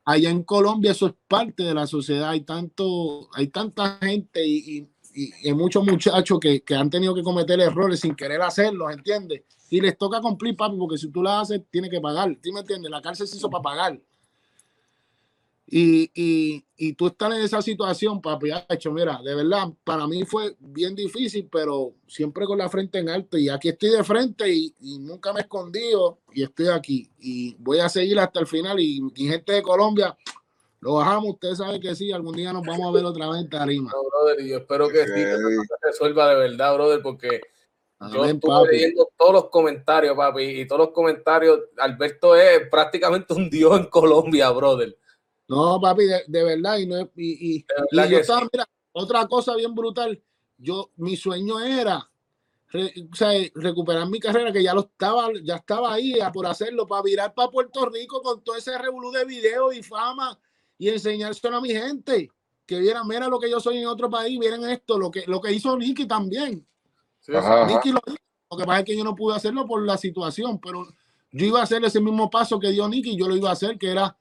Allá en Colombia eso es parte de la sociedad. Hay tanto, hay tanta gente y, y, muchos muchachos que, que, han tenido que cometer errores sin querer hacerlos, ¿entiendes? Y les toca cumplir, papi, porque si tú la haces, tiene que pagar. ¿Sí me entiendes? La cárcel se hizo para pagar. Y, y, y, tú estás en esa situación, papi, hecho, mira, de verdad, para mí fue bien difícil, pero siempre con la frente en alto. Y aquí estoy de frente y, nunca me he escondido y estoy aquí. Y voy a seguir hasta el final. Y, gente de Colombia, lo bajamos. Usted sabe que sí, algún día nos vamos a ver otra vez en Tarima. No, brother, y yo espero que sí, que se resuelva de verdad, brother, porque. yo estuve leyendo todos los comentarios, papi, y todos los comentarios. Alberto es prácticamente un dios en Colombia, brother. No, papi, de, verdad. Y, no, y, y, mira, otra cosa bien brutal. Yo, mi sueño era recuperar mi carrera, que ya lo estaba, ya estaba ahí por hacerlo, para virar para Puerto Rico con todo ese revolú de video y fama y enseñárselo a mi gente. Que vieran, mira lo que yo soy en otro país, miren esto, lo que, lo que hizo Nicky también. Nicky lo hizo. Lo que pasa es que yo no pude hacerlo por la situación, pero yo iba a hacer ese mismo paso que dio Nicky, yo lo iba a hacer, que era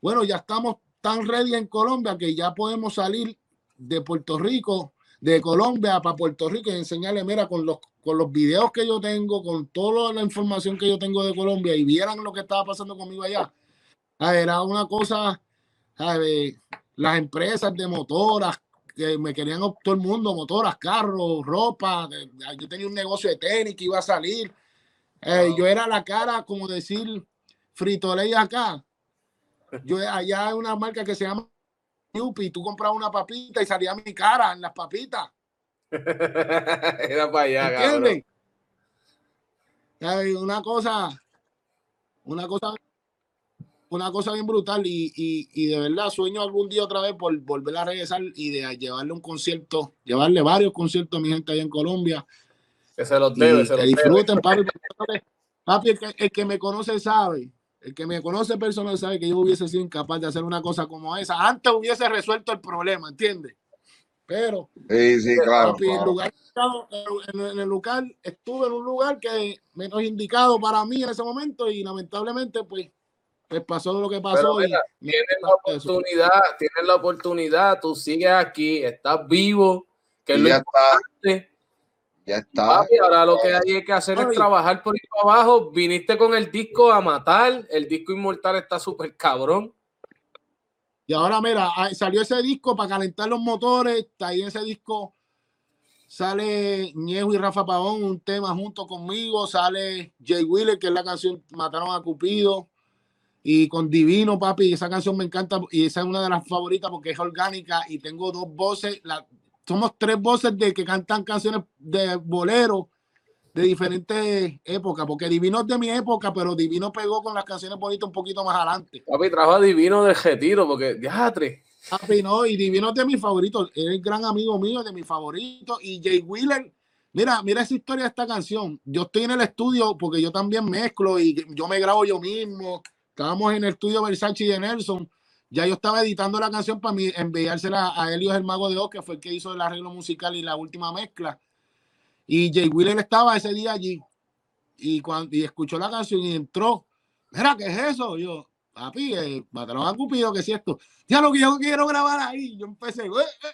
bueno, ya estamos tan ready en Colombia que ya podemos salir de Puerto Rico, de Colombia para Puerto Rico y enseñarle, mira, con los, con los videos que yo tengo, con toda la información que yo tengo de Colombia y vieran lo que estaba pasando conmigo allá. Era una cosa, de las empresas de motoras, que me querían todo el mundo, motoras, carros, ropa. yo tenía un negocio de tenis que iba a salir. Eh, yo era la cara, como decir, Frito Ley acá. Yo [LAUGHS] allá hay una marca que se llama Yupi, tú comprabas una papita y salía mi cara en las papitas. Era para allá, ¿Entiendes? Una cosa, una cosa, una cosa bien brutal y, y, de verdad sueño algún día otra vez por volver a regresar y de llevarle un concierto, llevarle varios conciertos a mi gente allá en Colombia. Que se los debe, se los disfruten, papi. Papi, el que me conoce sabe el que me conoce personal sabe que yo hubiese sido incapaz de hacer una cosa como esa. Antes hubiese resuelto el problema, ¿entiendes? Pero sí, sí, claro, papi, El lugar, en, el local estuve en un lugar que menos indicado para mí en ese momento y lamentablemente pues pues pasó lo que pasó. tienes la oportunidad, tienes la oportunidad, tú sigues aquí, estás vivo, que es lo ya importante. Ya está. ahora lo que hay que hacer es trabajar por ahí para abajo. Viniste con el disco a matar. El disco inmortal está súper cabrón. Y ahora, mira, salió ese disco para calentar los motores. Está ahí ese disco. Sale Ñejo y Rafa Pavón, un tema junto conmigo. Sale Jay Wheeler, que es la canción Mataron a Cupido. Y con Divino, papi, esa canción me encanta. Y esa es una de las favoritas porque es orgánica. Y tengo dos voces. La, somos tres voces de que cantan canciones de bolero de diferentes épocas, porque Divino es de mi época, pero Divino pegó con las canciones bonitas un poquito más adelante. Papi, trajo a Divino de retiro, porque diatre. Papi, no, y Divino es de mis favoritos, es el gran amigo mío, de mis favoritos, y Jay Wheeler, mira, mira esa historia de esta canción. Yo estoy en el estudio porque yo también mezclo y yo me grabo yo mismo. Estábamos en el estudio Versace y de Nelson ya yo estaba editando la canción para enviársela a Helios el Mago de Oz, que fue el que hizo el arreglo musical y la última mezcla. Y Jay Wheeler estaba ese día allí y, cuando, y escuchó la canción y entró. Mira, ¿qué es eso? Yo, papi, eh, mataron a Cupido, ¿qué es esto? Ya lo que yo quiero grabar ahí. Yo empecé, eh,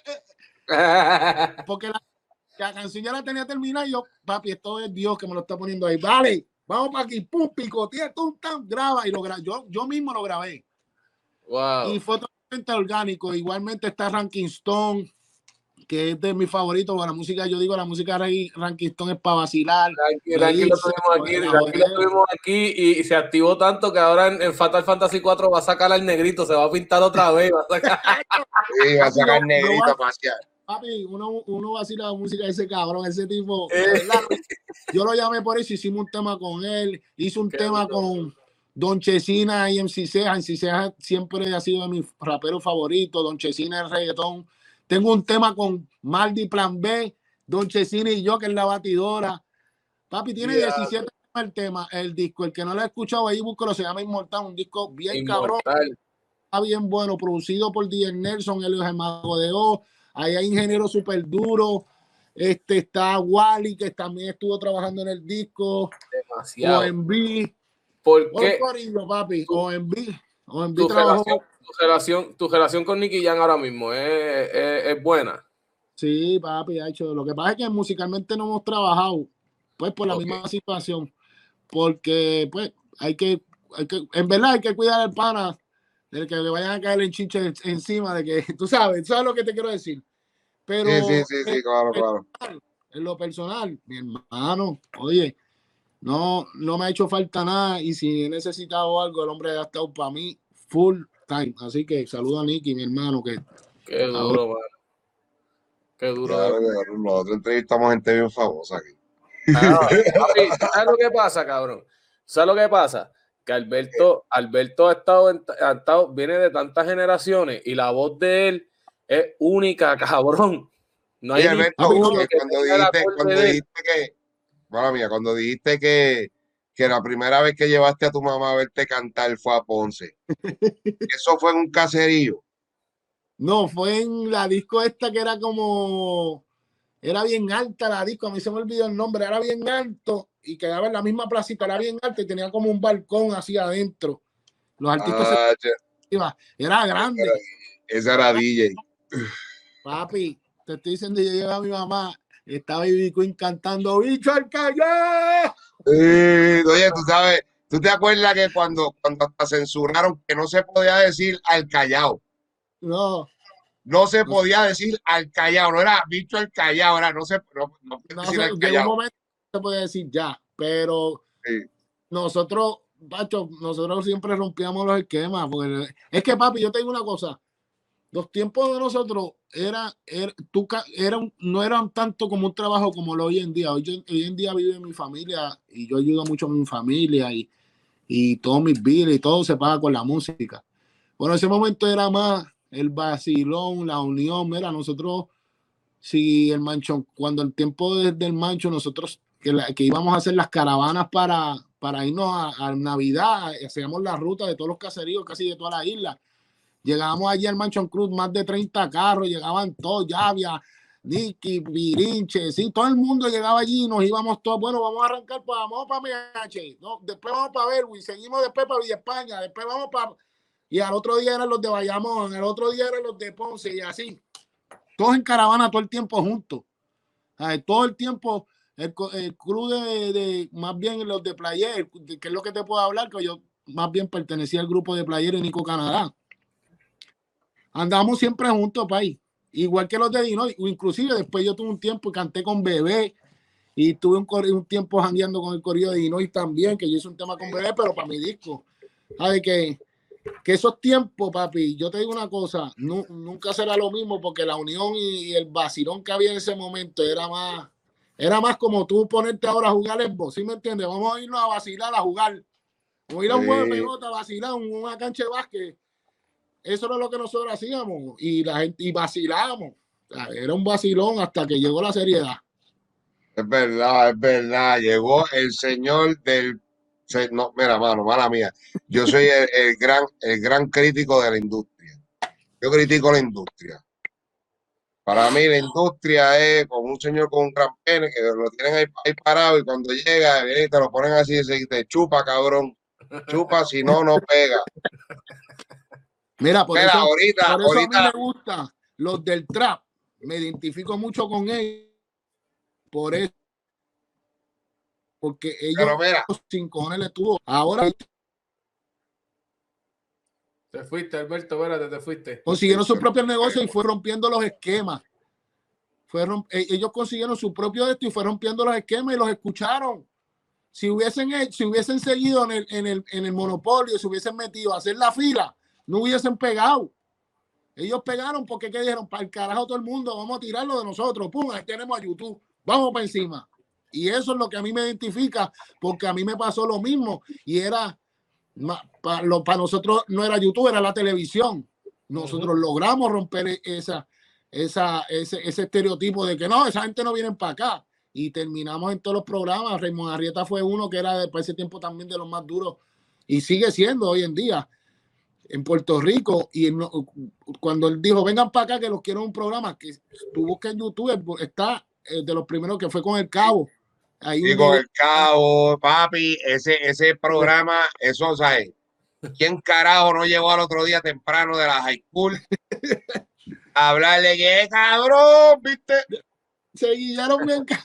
eh, eh". [LAUGHS] porque la, canción ya la tenía terminada y yo, papi, esto es Dios que me lo está poniendo ahí. Vale, vamos para aquí, pum, picotea, tú, tan, graba. Y lo graba. Yo, yo mismo lo grabé. Y fue totalmente orgánico. Igualmente está Ranking Stone, que es de mis favoritos. La música, yo digo, la música de Ranking Stone es para vacilar. Ranking, lo tuvimos aquí, y, se activó tanto que ahora en, Fatal Fantasy 4 va a sacar al negrito, se va a pintar otra vez. Va a sacar, [LAUGHS] sí, va a sacar el negrito Papi, uno, uno vacila la música de ese cabrón, ese tipo. Eh. Yo lo llamé por eso, hicimos un tema con él, hizo un tema con Don Chesina y MC Ceja. MC Ceja siempre ha sido de mis raperos favoritos. Don Chesina el reggaetón. Tengo un tema con Maldi Plan B, Don Chesina y yo, que es la batidora. Papi tiene 17 el tema, el disco. El que no lo ha escuchado ahí, búscalo, se llama Inmortal, un disco bien cabrón. Está bien bueno, producido por D. Nelson, el Mago de O. Ahí hay ingeniero súper duro. Este está Wally, que también estuvo trabajando en el disco. Demasiado. OMB. Porque papi, tu, relación, tu, relación, con Nicky Jan ahora mismo es, es, buena. Sí, papi, ha hecho. Lo que pasa es que musicalmente no hemos trabajado, pues por la misma situación. Porque, pues, hay que, hay que, en verdad hay que cuidar al pana del que le vayan a caer en chinche encima de que, [LAUGHS] tú sabes, sabes lo que te quiero decir. Pero sí, sí, sí, claro, claro. En lo personal, mi hermano, oye, no, no me ha hecho falta nada y si he necesitado algo, el hombre ha estado para mí full time. Así que saludo a Nicky, mi hermano, que... Qué duro, mano. Qué duro. nosotros entrevistamos gente bien famosa aquí. Ah, [LAUGHS] ¿Sabes lo que pasa, cabrón? ¿Sabes lo que pasa? Que Alberto, Alberto ha estado, ha estado, viene de tantas generaciones y la voz de él es única, [LAUGHS] cabrón. No hay Alberto, cuando, dijiste, cuando dijiste que Mala mía, cuando dijiste que, que la primera vez que llevaste a tu mamá a verte cantar fue a Ponce, [LAUGHS] ¿eso fue en un caserío? No, fue en la disco esta que era como, era bien alta la disco, a mí se me olvidó el nombre, era bien alto y quedaba en la misma placita, era bien alta y tenía como un balcón así adentro. Los artistas ah, era grande. Esa era DJ. Papi, te estoy diciendo, yo llevo a mi mamá estaba Ivy Queen cantando ¡Bicho al callao! oye, tú sabes, ¿tú te acuerdas que cuando, cuando hasta censuraron que no se podía decir al callao? No. No se podía decir al callao, no era bicho al callao, era no se no, no, un momento se podía decir ya, pero nosotros, Pacho, nosotros siempre rompíamos los esquemas, porque es que papi, yo tengo una cosa, los tiempos de nosotros era, era, tú, era no eran tanto como un trabajo como lo hoy en día. Hoy, hoy en día vive mi familia y yo ayudo mucho a mi familia y, y todos mis y todo se paga con la música. Bueno, ese momento era más el vacilón, la unión. Mira, nosotros, si el mancho, cuando el tiempo del mancho, nosotros que, que íbamos a hacer las caravanas para, para irnos a, Navidad, hacíamos la ruta de todos los caseríos, casi de toda la isla Llegábamos allí al Manchon Cruz, más de 30 carros, llegaban todos, Llavia, Nicky, Virinche, sí, todo el mundo llegaba allí nos íbamos todos, bueno, vamos a arrancar, para, vamos para MH, no, después vamos para Berwin, seguimos después para Villa España, después vamos para... Y al otro día eran los de Bayamón, el otro día eran los de Ponce y así. Todos en caravana todo el tiempo juntos. todo el tiempo el, el club de, más bien los de Player, que es lo que te puedo hablar, que yo más bien pertenecía al grupo de Player en Nico Canadá. Andamos siempre juntos, país. Igual que los de Dinoy. Inclusive después yo tuve un tiempo y canté con Bebé. Y tuve un, un tiempo jangueando con el corrido de Dinoy también, que yo hice un tema con Bebé, pero para mi disco. ¿Sabes que, que esos tiempos, papi, yo te digo una cosa, nunca será lo mismo porque la unión y, el vacilón que había en ese momento era más, era más como tú ponerte ahora a jugar el ¿sí me entiendes? Vamos a irnos a vacilar, a jugar. Como ir a un juego de pelota, a vacilar, una cancha de básquet eso era lo que nosotros hacíamos y la gente y vacilábamos. era un vacilón hasta que llegó la seriedad. Es verdad, es verdad. Llegó el señor del. No, mira, mano, mala mía. Yo soy el, gran, el gran crítico de la industria. Yo critico la industria. Para mí, la industria es como un señor con un gran pene que lo tienen ahí, parado y cuando llega, viene y te lo ponen así y te chupa, cabrón. Chupa, si no, no pega. Mira, por eso, ahorita, por eso a mí me gusta los del trap. Me identifico mucho con ellos. Por eso. Porque ellos sin cojones le tuvo. Ahora te fuiste, Alberto, espérate, te fuiste. Consiguieron su propio negocio y fue rompiendo los esquemas. Fueron, e, ellos consiguieron su propio esto y fue rompiendo los esquemas y los escucharon. Si hubiesen, si hubiesen seguido en el, en el, en el monopolio, si hubiesen metido a hacer la fila, no hubiesen pegado. Ellos pegaron porque ¿qué dijeron? Para el carajo todo el mundo, vamos a tirarlo de nosotros. Pum, ahí tenemos a YouTube. Vamos para encima. Y eso es lo que a mí me identifica, porque a mí me pasó lo mismo. Y era, para, para nosotros no era YouTube, era la televisión. Nosotros logramos romper e, esa, esa, ese, ese estereotipo de que no, esa gente no viene para acá. Y terminamos en todos los programas. Raymond Arrieta fue uno que era de ese tiempo también de los más duros y sigue siendo hoy en día en Puerto Rico y cuando él dijo, vengan para acá que los quiero un programa, que tú buscas en YouTube, está eh, de los primeros que fue con el cabo. Ahí con el cabo, papi, ese, ese programa, eso, ¿sabes? ¿Quién carajo no llegó al otro día temprano de la high school? a hablarle que cabrón, viste. Se guiaron bien. [LAUGHS]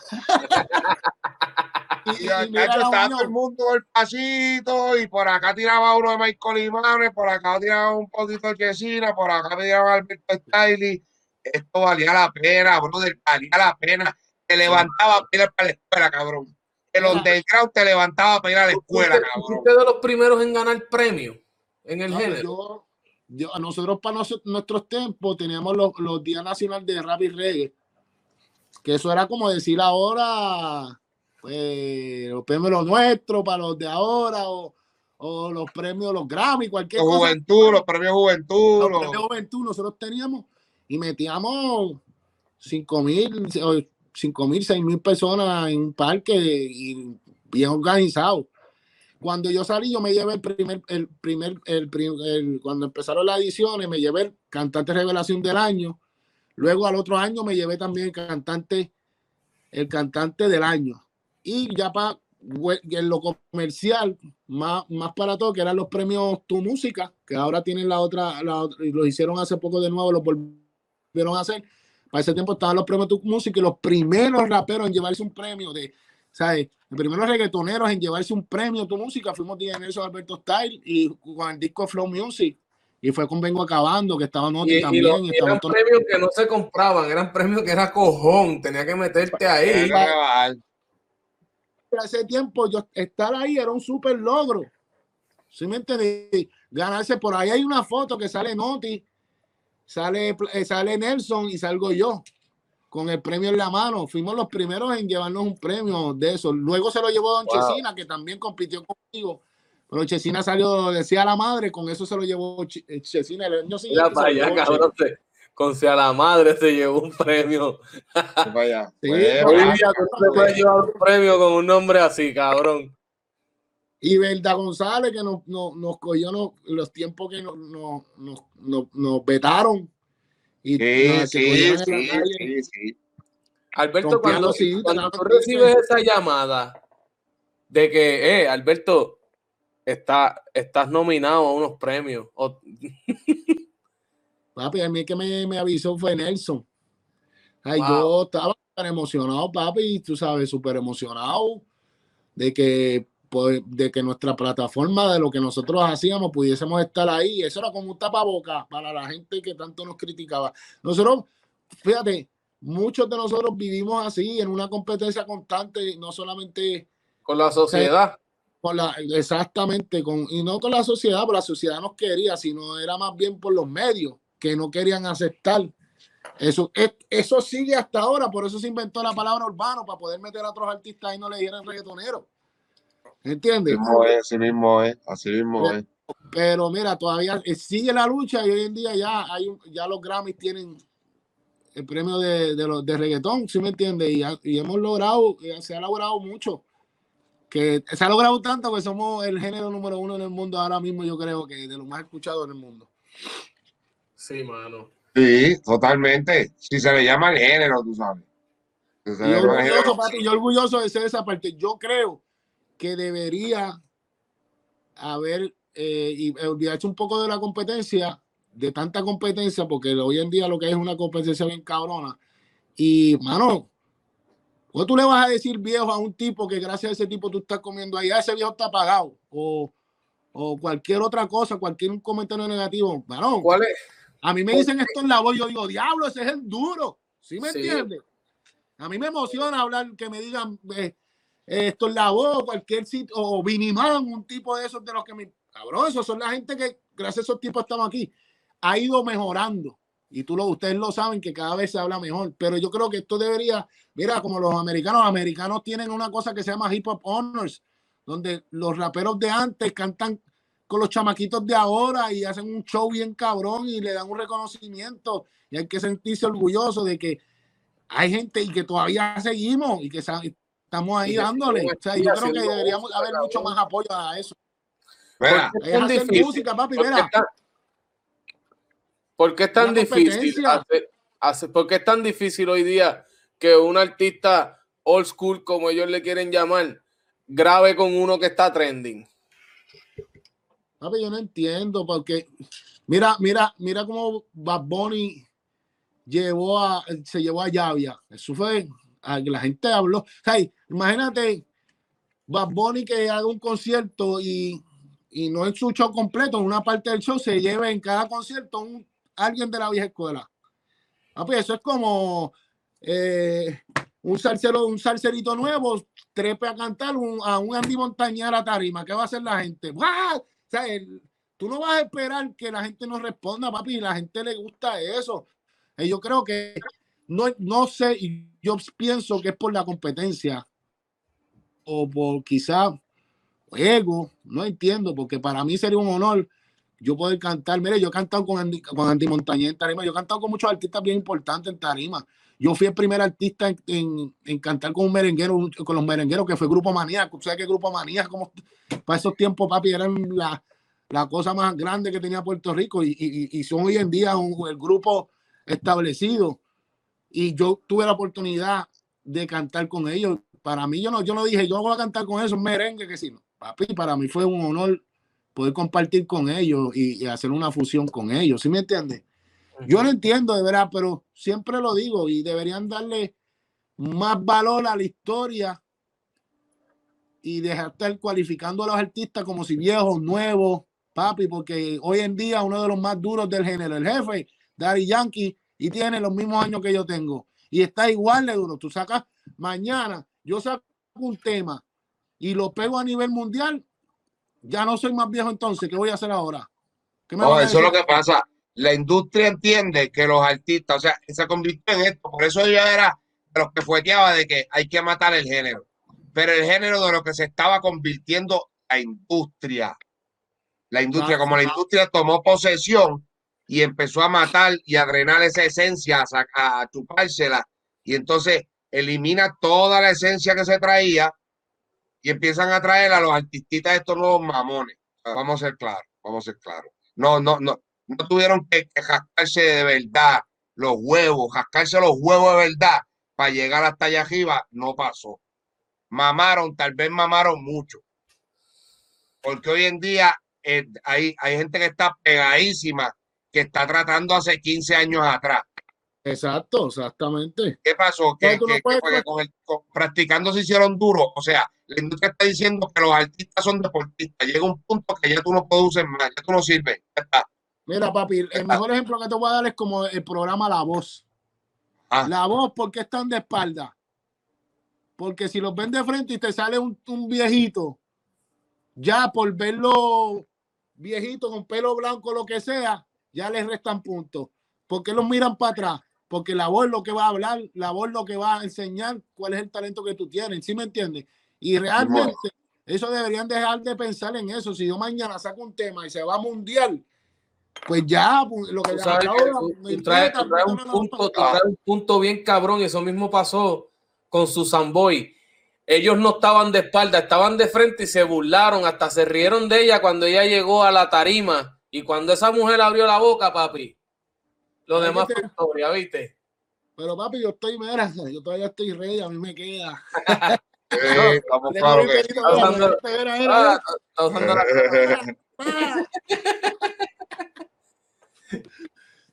Y, acá estaba todo el mundo el pasito, y por acá tiraba uno de Michael Imanes, por acá tiraba un poquito de Chesina, por acá tiraba Alberto Stiley. Esto valía la pena, brother, valía la pena. Te levantaba para ir para la escuela, cabrón. El underground te levantaba para ir a la escuela, cabrón. de los primeros en ganar premio en el género? Yo, a nosotros, para nuestros tiempos, teníamos los, los días nacionales de rap y reggae. Que eso era como decir ahora pues, los premios los nuestros para los de ahora o, los premios, los Grammy, cualquier cosa. Juventud, los premios Juventud. Los premios Juventud, nosotros teníamos y metíamos 5 mil, 5 mil, 6 mil personas en un parque y bien organizado. Cuando yo salí, yo me llevé el primer, el primer, el, el, cuando empezaron las ediciones, me llevé el cantante revelación del año. Luego al otro año me llevé también el cantante, el cantante del año y ya para en lo comercial, más, más para todo, que eran los premios Tu Música, que ahora tienen la otra, la, lo hicieron hace poco de nuevo, lo volvieron a hacer. Para ese tiempo estaban los premios Tu Música y los primeros raperos en llevarse un premio de, ¿sabes? Los primeros reggaetoneros en llevarse un premio Tu Música fuimos de Nelson Alberto Style y con el disco Flow Music. Y fue con Vengo Acabando, que estaba Noti también. eran premios que no se compraban, eran premios que era cojón, tenía que meterte ahí ese tiempo yo estar ahí era un súper logro. ¿Sí me entendí? Ganarse por ahí hay una foto que sale Noti, sale, eh, sale Nelson y salgo yo con el premio en la mano. Fuimos los primeros en llevarnos un premio de eso. Luego se lo llevó Don Chesina, que también compitió conmigo. Pero Chesina salió, decía la madre, con eso se lo llevó eh, Chesina el año siguiente con sea la madre se llevó un premio. Vaya. Sí, Hoy día tú te puedes llevar un premio con un nombre así, cabrón. Y Verda González, que nos, nos, nos cogió los tiempos que nos, nos, nos, nos vetaron. Y sí, sí, sí, sí, Alberto, cuando, cuando tú recibes esa llamada de que, eh, Alberto, está, estás nominado a unos premios. [LAUGHS] papi, a mí que me, me avisó fue Nelson. Ay, Yo estaba emocionado, papi, tú sabes, súper emocionado de que, de que nuestra plataforma, de lo que nosotros hacíamos, pudiésemos estar ahí. Eso era como un tapaboca para la gente que tanto nos criticaba. Nosotros, fíjate, muchos de nosotros vivimos así, en una competencia constante, no solamente con la sociedad. Con la, exactamente, con, y no con la sociedad, pero la sociedad nos quería, sino era más bien por los medios que no querían aceptar. Eso, eso sigue hasta ahora, por eso se inventó la palabra urbano, para poder meter a otros artistas y no le dijeran reggaetonero. ¿Entiendes? Así mismo es, así mismo es. Pero mira, todavía sigue la lucha y hoy en día ya hay ya los Grammys tienen el premio de, de, los, de reggaetón, ¿sí me entiendes? Y, y, hemos logrado, eh, se ha logrado mucho que se ha logrado tanto que somos el género número uno en el mundo ahora mismo, yo creo que de lo más escuchado en el mundo. Sí, mano. Sí, totalmente. Si se le llama el género, tú sabes. yo, orgulloso, papi, yo orgulloso de ser esa parte. Yo creo que debería haber eh, y olvidarse un poco de la competencia, de tanta competencia, porque hoy en día lo que es una competencia bien cabrona. Y, mano, ¿O tú le vas a decir viejo a un tipo que gracias a ese tipo tú estás comiendo ahí? Ah, ese viejo está pagado. O, o cualquier otra cosa, cualquier comentario negativo. Varón, ¿Cuál es? A mí me dicen esto en la voz, yo digo, diablo, ese es el duro. ¿Sí me entiendes? A mí me emociona hablar, que me digan eh, esto en la voz, cualquier sitio, o Vinimán, un tipo de esos de los que me. Cabrón, esos son la gente que, gracias a esos tipos, estamos aquí. Ha ido mejorando. Y tú lo, ustedes lo saben que cada vez se habla mejor. Pero yo creo que esto debería Mira, como los americanos, los americanos tienen una cosa que se llama hip hop honors, donde los raperos de antes cantan con los chamaquitos de ahora y hacen un show bien cabrón y le dan un reconocimiento. Y hay que sentirse orgulloso de que hay gente y que todavía seguimos y que estamos ahí dándole. O sea, yo creo que deberíamos haber mucho más apoyo a eso. Mira, es hacer música, papi, mira. ¿Por qué es tan difícil? Hacer, ¿Por qué es tan difícil hoy día que un artista old school, como ellos le quieren llamar, grabe con uno que está trending? Papi, yo no entiendo, porque mira, mira, mira cómo Bad Bunny llevó a, se llevó a Llavia. Eso fue, la gente habló. Imagínate Bad Bunny que haga un concierto y, y no en su show completo, una parte del show se lleve en cada concierto un, alguien de la vieja escuela. Papi, eso es como eh, un salsero, un salserito nuevo, trepe a cantar a un Andy Montaña a la tarima. ¿Qué va a hacer la gente? tú no vas a esperar que la gente nos responda, papi, la gente le gusta eso. Eh, yo creo que no, no sé, yo pienso que es por la competencia o por quizá ego, no entiendo, porque para mí sería un honor yo poder cantar. Mire, yo he cantado con Andy, con Andy Montañez en tarima, yo he cantado con muchos artistas bien importantes en tarima. Yo fui el primer artista en, cantar con un merenguero, con los merengueros, que fue Grupo Manía. ¿Sabes qué Grupo Manía? Como para esos tiempos, papi, eran la, la cosa más grande que tenía Puerto Rico y, son hoy en día un, el grupo establecido. Y yo tuve la oportunidad de cantar con ellos. Para mí, yo no, yo no dije, yo voy a cantar con esos merengue, que sí, papi, para mí fue un honor poder compartir con ellos y, y hacer una fusión con ellos. ¿Sí me entiendes? Yo no entiendo de verdad, pero siempre lo digo y deberían darle más valor a la historia y dejar de estar cualificando a los artistas como si viejos, nuevos, papi, porque hoy en día uno de los más duros del género, el jefe, Daddy Yankee, y tiene los mismos años que yo tengo. Y está igual de duro. Tú sacas mañana, yo saco un tema y lo pego a nivel mundial, ya no soy más viejo entonces, ¿qué voy a hacer ahora? eso es lo que pasa la industria entiende que los artistas, o sea, se convirtió en esto, por eso yo era de los que fueteaba de que hay que matar el género, pero el género de lo que se estaba convirtiendo la industria, la industria, como la industria tomó posesión y empezó a matar y a drenar esa esencia, a, chupársela, y entonces elimina toda la esencia que se traía y empiezan a traer a los artistas estos nuevos mamones. Vamos a ser claros, vamos a ser claros. No, no, no, no tuvieron que, que jascarse de verdad los huevos, jascarse los huevos de verdad para llegar hasta allá arriba, no pasó. Mamaron, tal vez mamaron mucho. Porque hoy en día eh, hay, hay gente que está pegadísima, que está tratando hace 15 años atrás. Exacto, exactamente. ¿Qué pasó? Que, que, que fue que con el, con- practicando se hicieron duros. O sea, la industria está diciendo que los artistas son deportistas. Llega un punto que ya tú no produces más, ya tú no sirves. Ya está. Mira, papi, el mejor ejemplo que te voy a dar es como el programa La Voz. Ah. La Voz, ¿por qué están de espalda? Porque si los ven de frente y te sale un, un viejito, ya por verlo viejito con pelo blanco, lo que sea, ya les restan puntos. ¿Por qué los miran para atrás? Porque la voz es lo que va a hablar, la voz es lo que va a enseñar cuál es el talento que tú tienes, ¿sí me entiendes? Y realmente, eso deberían dejar de pensar en eso. Si yo mañana saco un tema y se va mundial, pues ya, pues, lo que Tú sabes traes, traes un punto, tú traes un punto bien cabrón, y eso mismo pasó con Susan Boy. Ellos no estaban de espalda, estaban de frente y se burlaron, hasta se rieron de ella cuando ella llegó a la tarima. Y cuando esa mujer abrió la boca, papi, lo Ay, demás te- fue historia, ¿viste? Pero papi, yo estoy, mira, yo todavía estoy rey, a mí me queda. [LAUGHS] Estamos claros que Está usando- la-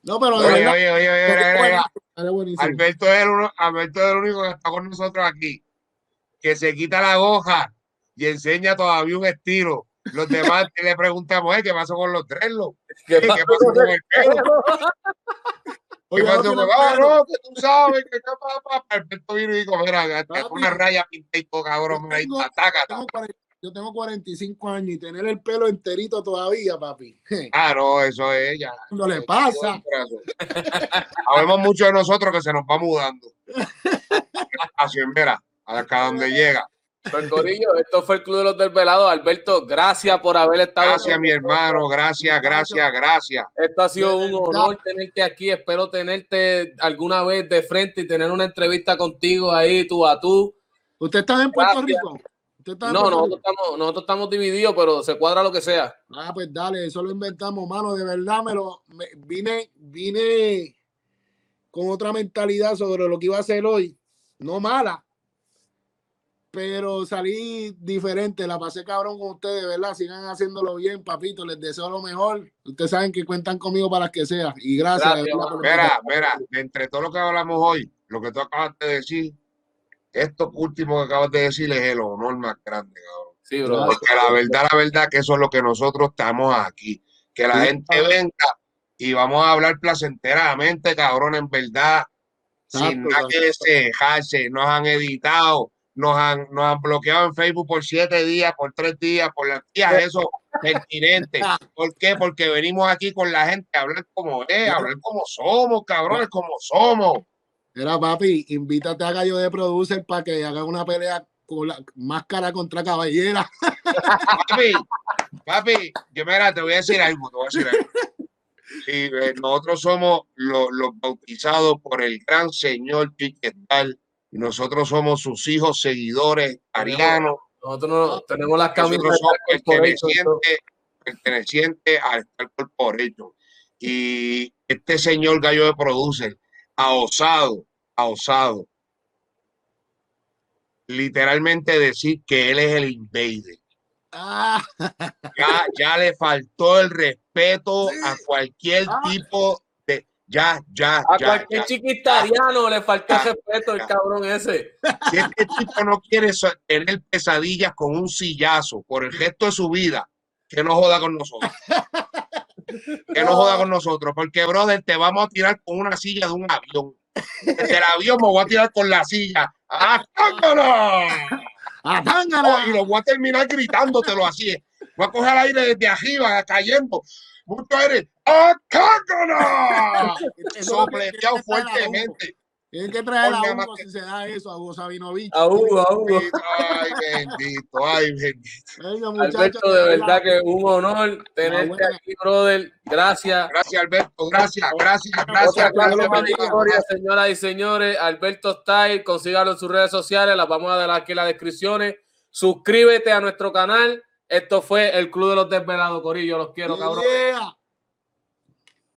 No, pero Oye, verdad, oye, oye, oye. Alberto es, el uno, Alberto es el único que está con nosotros aquí, que se quita la goja y enseña todavía un estilo. Los demás le preguntamos, "Eh, ¿qué pasó con los dreadlocks? ¿Qué ¿Qué pasó con el pelo? ¿Qué [LAUGHS] Oye, tiene ah, pelo. no, que tú sabes que qué papá? Alberto vino y dijo, mira, una raya pinta y todo, cabrón, está. Tengo 40 yo tengo 45 años y tener el pelo enterito todavía, papi. [LAUGHS] Ah, no, eso es ya. No le pasa. Sabemos mucho de nosotros que se nos va mudando. [LAUGHS] Así mira, acá donde llega. Pues, Corillo, esto fue el Club de los Desvelados. Alberto, gracias por haber estado. Gracias, mi hermano, gracias, gracias, gracias. Esto ha sido un honor tenerte aquí. Espero tenerte alguna vez de frente y tener una entrevista contigo ahí, tú a tú. ¿Usted está en Puerto Gracias. Rico? ¿Usted está en No, Puerto nosotros estamos, nosotros estamos divididos, pero se cuadra lo que sea. Ah, pues dale, eso lo inventamos, mano. De verdad, me lo me- vine, vine con otra mentalidad sobre lo que iba a hacer hoy. No mala, pero salí diferente. La pasé cabrón con ustedes, ¿verdad? Sigan haciéndolo bien, papito. Les deseo lo mejor. Ustedes saben que cuentan conmigo para las que sea. Y gracias. Gracias, verdad, por Mira, mira, de entre todo lo que hablamos hoy, lo que tú acabas de decir, esto último que acabas de decir es el honor más grande, cabrón. Sí, bro. Porque la verdad, la verdad que eso es lo que nosotros estamos aquí. Que la Sí. gente venga y vamos a hablar placenteramente, cabrón, en verdad, sin Exacto, nada que desejarse. Nos han editado, nos han, nos han bloqueado en Facebook por siete días, por tres días, por las días, [LAUGHS] eso pertinente. ¿Por qué? Porque venimos aquí con la gente a hablar como es, a hablar como somos, cabrones, como somos. Mira, papi, invítate a Gallo de Producer para que haga una pelea con la máscara contra caballera. Papi, papi, yo mira, te voy a decir algo, te voy a decir algo. Sí, eh, nosotros somos los, los bautizados por el gran señor Chiquetal y nosotros somos sus hijos seguidores arianos. Nosotros no, tenemos las camisas pertenecientes, pertenecientes al Star Corporation. Y este señor Gallo de Producer ha osado, ha osado literalmente decir que él es el invader. Ah, Ya, ya le faltó el respeto Sí. a cualquier Ah. tipo. Ya, ya, A ya. cualquier ya. chiquitariano le falta Ya, respeto el ya. cabrón ese. Si este tipo no quiere tener pesadillas con un sillazo por el resto de su vida, que no joda con nosotros. Que no joda con nosotros, porque, brother, te vamos a tirar con una silla de un avión. Desde el avión me voy a tirar con la silla. ¡Atácalo! ¡A tángara! Oh, y lo voy a terminar gritándotelo así. Voy a coger el aire desde arriba, cayendo. Mucho aire. ¡Atácalo! [LAUGHS] Sopleteado fuertemente. Tienen que traer a Hugo que- si se da eso, a Hugo Sabinovich. A Hugo, a Hugo. Ay, bendito, ay, bendito. Venga, muchachos. Alberto, de verdad que un honor tenerte buena. aquí, brother. Gracias. Gracias, Alberto. Gracias, gracias, gracias. gracias, señoras y señores. Alberto Style, consígalo en sus redes sociales, las vamos a dar aquí en las descripciones. Suscríbete a nuestro canal. Esto fue el Club de los Desvelados, Corillo. Los quiero, cabrón. Yeah.